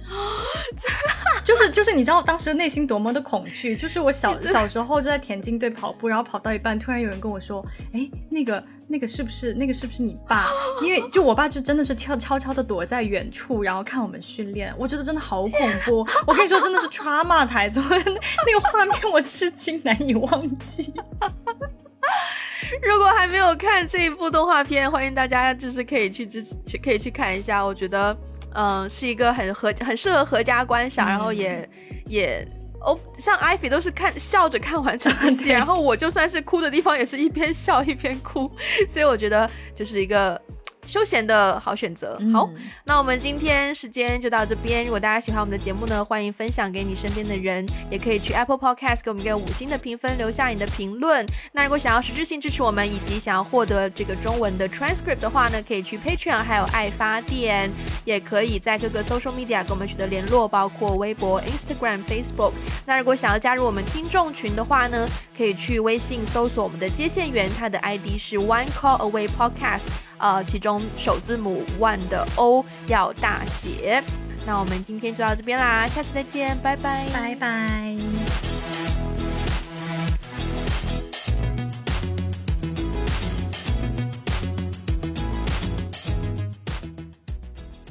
[SPEAKER 1] 就是就是你知道当时内心多么的恐惧。就是我小 小时候就在田径队跑步，然后跑到一半，突然有人跟我说：“哎，那个那个是不是那个是不是你爸？”因为就我爸就真的是悄悄悄的躲在远处，然后看我们训练。我觉得真的好恐怖。我跟你说，真的是 trauma 台子，那个画面我至今难以忘记。
[SPEAKER 2] 如果还没有看这一部动画片，欢迎大家就是可以去支持，去可以去看一下。我觉得，嗯，是一个很合很适合合家观赏，然后也也哦，像艾菲都是看笑着看完整部戏，然后我就算是哭的地方，也是一边笑一边哭，所以我觉得就是一个。休闲的好选择。好，那我们今天时间就到这边。如果大家喜欢我们的节目呢，欢迎分享给你身边的人，也可以去 Apple Podcast 给我们一个五星的评分，留下你的评论。那如果想要实质性支持我们，以及想要获得这个中文的 transcript 的话呢，可以去 Patreon，还有爱发电，也可以在各个 social media 跟我们取得联络，包括微博、Instagram、Facebook。那如果想要加入我们听众群的话呢，可以去微信搜索我们的接线员，他的 ID 是 One Call Away Podcast。呃，其中首字母 one 的 O 要大写。那我们今天就到这边啦，下次再见，拜拜，
[SPEAKER 1] 拜拜。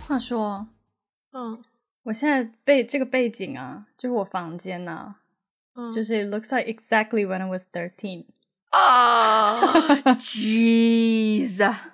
[SPEAKER 1] 话说，
[SPEAKER 2] 嗯，
[SPEAKER 1] 我现在背这个背景啊，就是我房间呢。就是 looks like exactly when I was thirteen。
[SPEAKER 2] 啊，jeez。